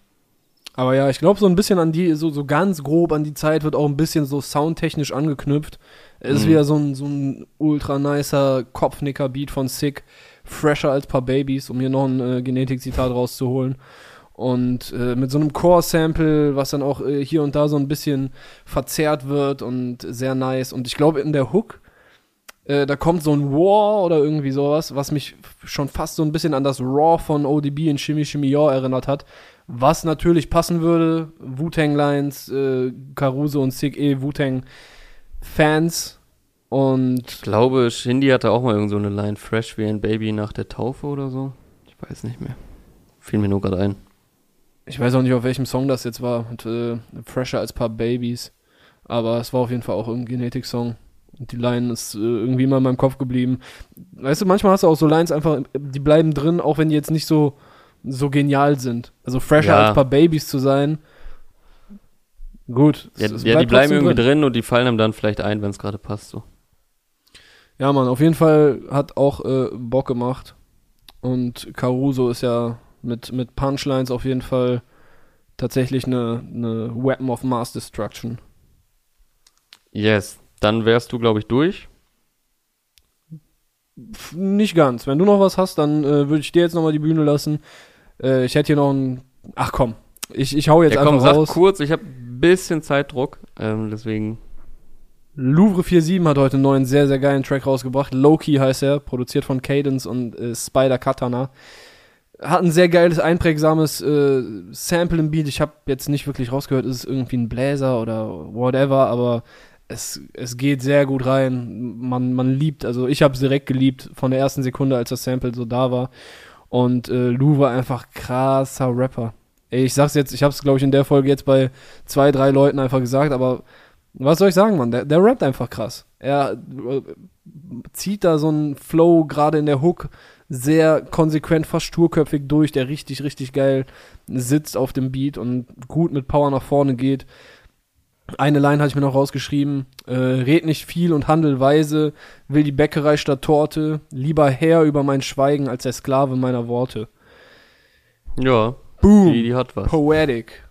Aber ja, ich glaube, so ein bisschen an die, so, so ganz grob an die Zeit wird auch ein bisschen so soundtechnisch angeknüpft. Es ist Mhm. wieder so ein, so ein ultra nicer Kopfnicker-Beat von Sick. Fresher als paar Babys, um hier noch ein äh, Genetik-Zitat rauszuholen. Und äh, mit so einem Core-Sample, was dann auch äh, hier und da so ein bisschen verzerrt wird und sehr nice. Und ich glaube, in der Hook, äh, da kommt so ein War oder irgendwie sowas, was mich schon fast so ein bisschen an das Raw von ODB in Shimmy Shimmy Yaw erinnert hat. Was natürlich passen würde, Wu-Tang Lines, äh, Caruso und Sick eh Wu-Tang-Fans. Und Ich glaube, Shindy hatte auch mal irgend so eine Line, fresh wie ein Baby nach der Taufe oder so. Ich weiß nicht mehr. Fiel mir nur gerade ein. Ich weiß auch nicht, auf welchem Song das jetzt war. Und, äh, Fresher als paar Babys. Aber es war auf jeden Fall auch irgendein Genetik-Song. Und die Line ist äh, irgendwie immer in meinem Kopf geblieben. Weißt du, manchmal hast du auch so Lines einfach, die bleiben drin, auch wenn die jetzt nicht so, so genial sind. Also Fresher Ja. als paar Babys zu sein. Gut. Ja, ja die bleiben irgendwie drin. und die fallen einem dann vielleicht ein, wenn es gerade passt. So. Ja, Mann, auf jeden Fall hat auch äh, Bock gemacht. Und Caruso ist ja mit, mit Punchlines auf jeden Fall tatsächlich eine, eine Weapon of Mass Destruction. Yes. Dann wärst du, glaube ich, durch. Pff, nicht ganz. Wenn du noch was hast, dann äh, würde ich dir jetzt nochmal die Bühne lassen. Äh, ich hätte hier noch ein. Ach komm, ich, ich hau jetzt ja, komm, einfach sag raus. kurz. Ich habe ein bisschen Zeitdruck. Ähm, deswegen. Louvre 47 hat heute einen neuen, sehr, sehr geilen Track rausgebracht. Loki heißt er, produziert von Cadence und äh, Spider Katana. Hat ein sehr geiles, einprägsames äh, Sample im Beat. Ich habe jetzt nicht wirklich rausgehört, ist es irgendwie ein Bläser oder whatever, aber es, es geht sehr gut rein. Man, man liebt, also ich habe es direkt geliebt von der ersten Sekunde, als das Sample so da war. Und äh, Lou war einfach krasser Rapper. Ey, ich sag's jetzt, ich hab's, glaube ich, in der Folge jetzt bei zwei, drei Leuten einfach gesagt, aber was soll ich sagen, Mann? Der, der rappt einfach krass. Er äh, zieht da so einen Flow gerade in der Hook sehr konsequent, fast sturköpfig durch, der richtig, richtig geil sitzt auf dem Beat und gut mit Power nach vorne geht. Eine Line hatte ich mir noch rausgeschrieben. Äh, red nicht viel und handel weise, will die Bäckerei statt Torte, lieber Herr über mein Schweigen als der Sklave meiner Worte. Ja, Boom! die, die hat was. Poetic.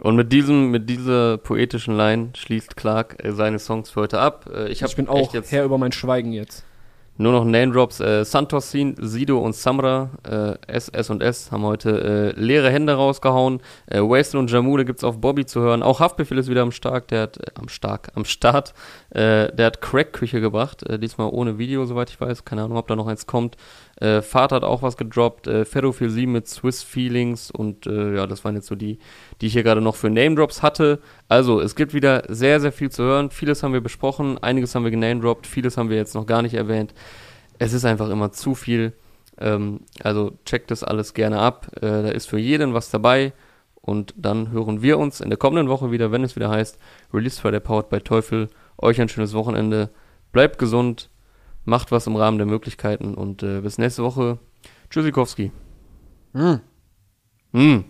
Und mit diesem, mit dieser poetischen Line schließt Clark äh, seine Songs für heute ab. Äh, ich Ich, bin auch jetzt Herr über mein Schweigen jetzt. Nur noch Name Drops. Äh, Santosin, Sido und Samra, äh, S, und S haben heute äh, leere Hände rausgehauen. Äh, Wastel und Jamule gibt's auf Bobby zu hören. Auch Haftbefehl ist wieder am Start. Der hat, äh, am Stark, am Start. Äh, der hat Crack-Küche gebracht. Äh, diesmal ohne Video, soweit ich weiß. Keine Ahnung, ob da noch eins kommt. Äh, Vater hat auch was gedroppt. Äh, Ferrophil 7 mit Swiss Feelings. Und äh, ja, das waren jetzt so die, die ich hier gerade noch für Name Drops hatte. Also, es gibt wieder sehr, sehr viel zu hören. Vieles haben wir besprochen. Einiges haben wir gename dropped. Vieles haben wir jetzt noch gar nicht erwähnt es ist einfach immer zu viel. Ähm, also checkt das alles gerne ab. Äh, da ist für jeden was dabei. Und dann hören wir uns in der kommenden Woche wieder, wenn es wieder heißt Release Friday Powered by Teufel. Euch ein schönes Wochenende. Bleibt gesund. Macht was im Rahmen der Möglichkeiten. Und äh, bis nächste Woche. Tschüssikowski. Mm. Mm.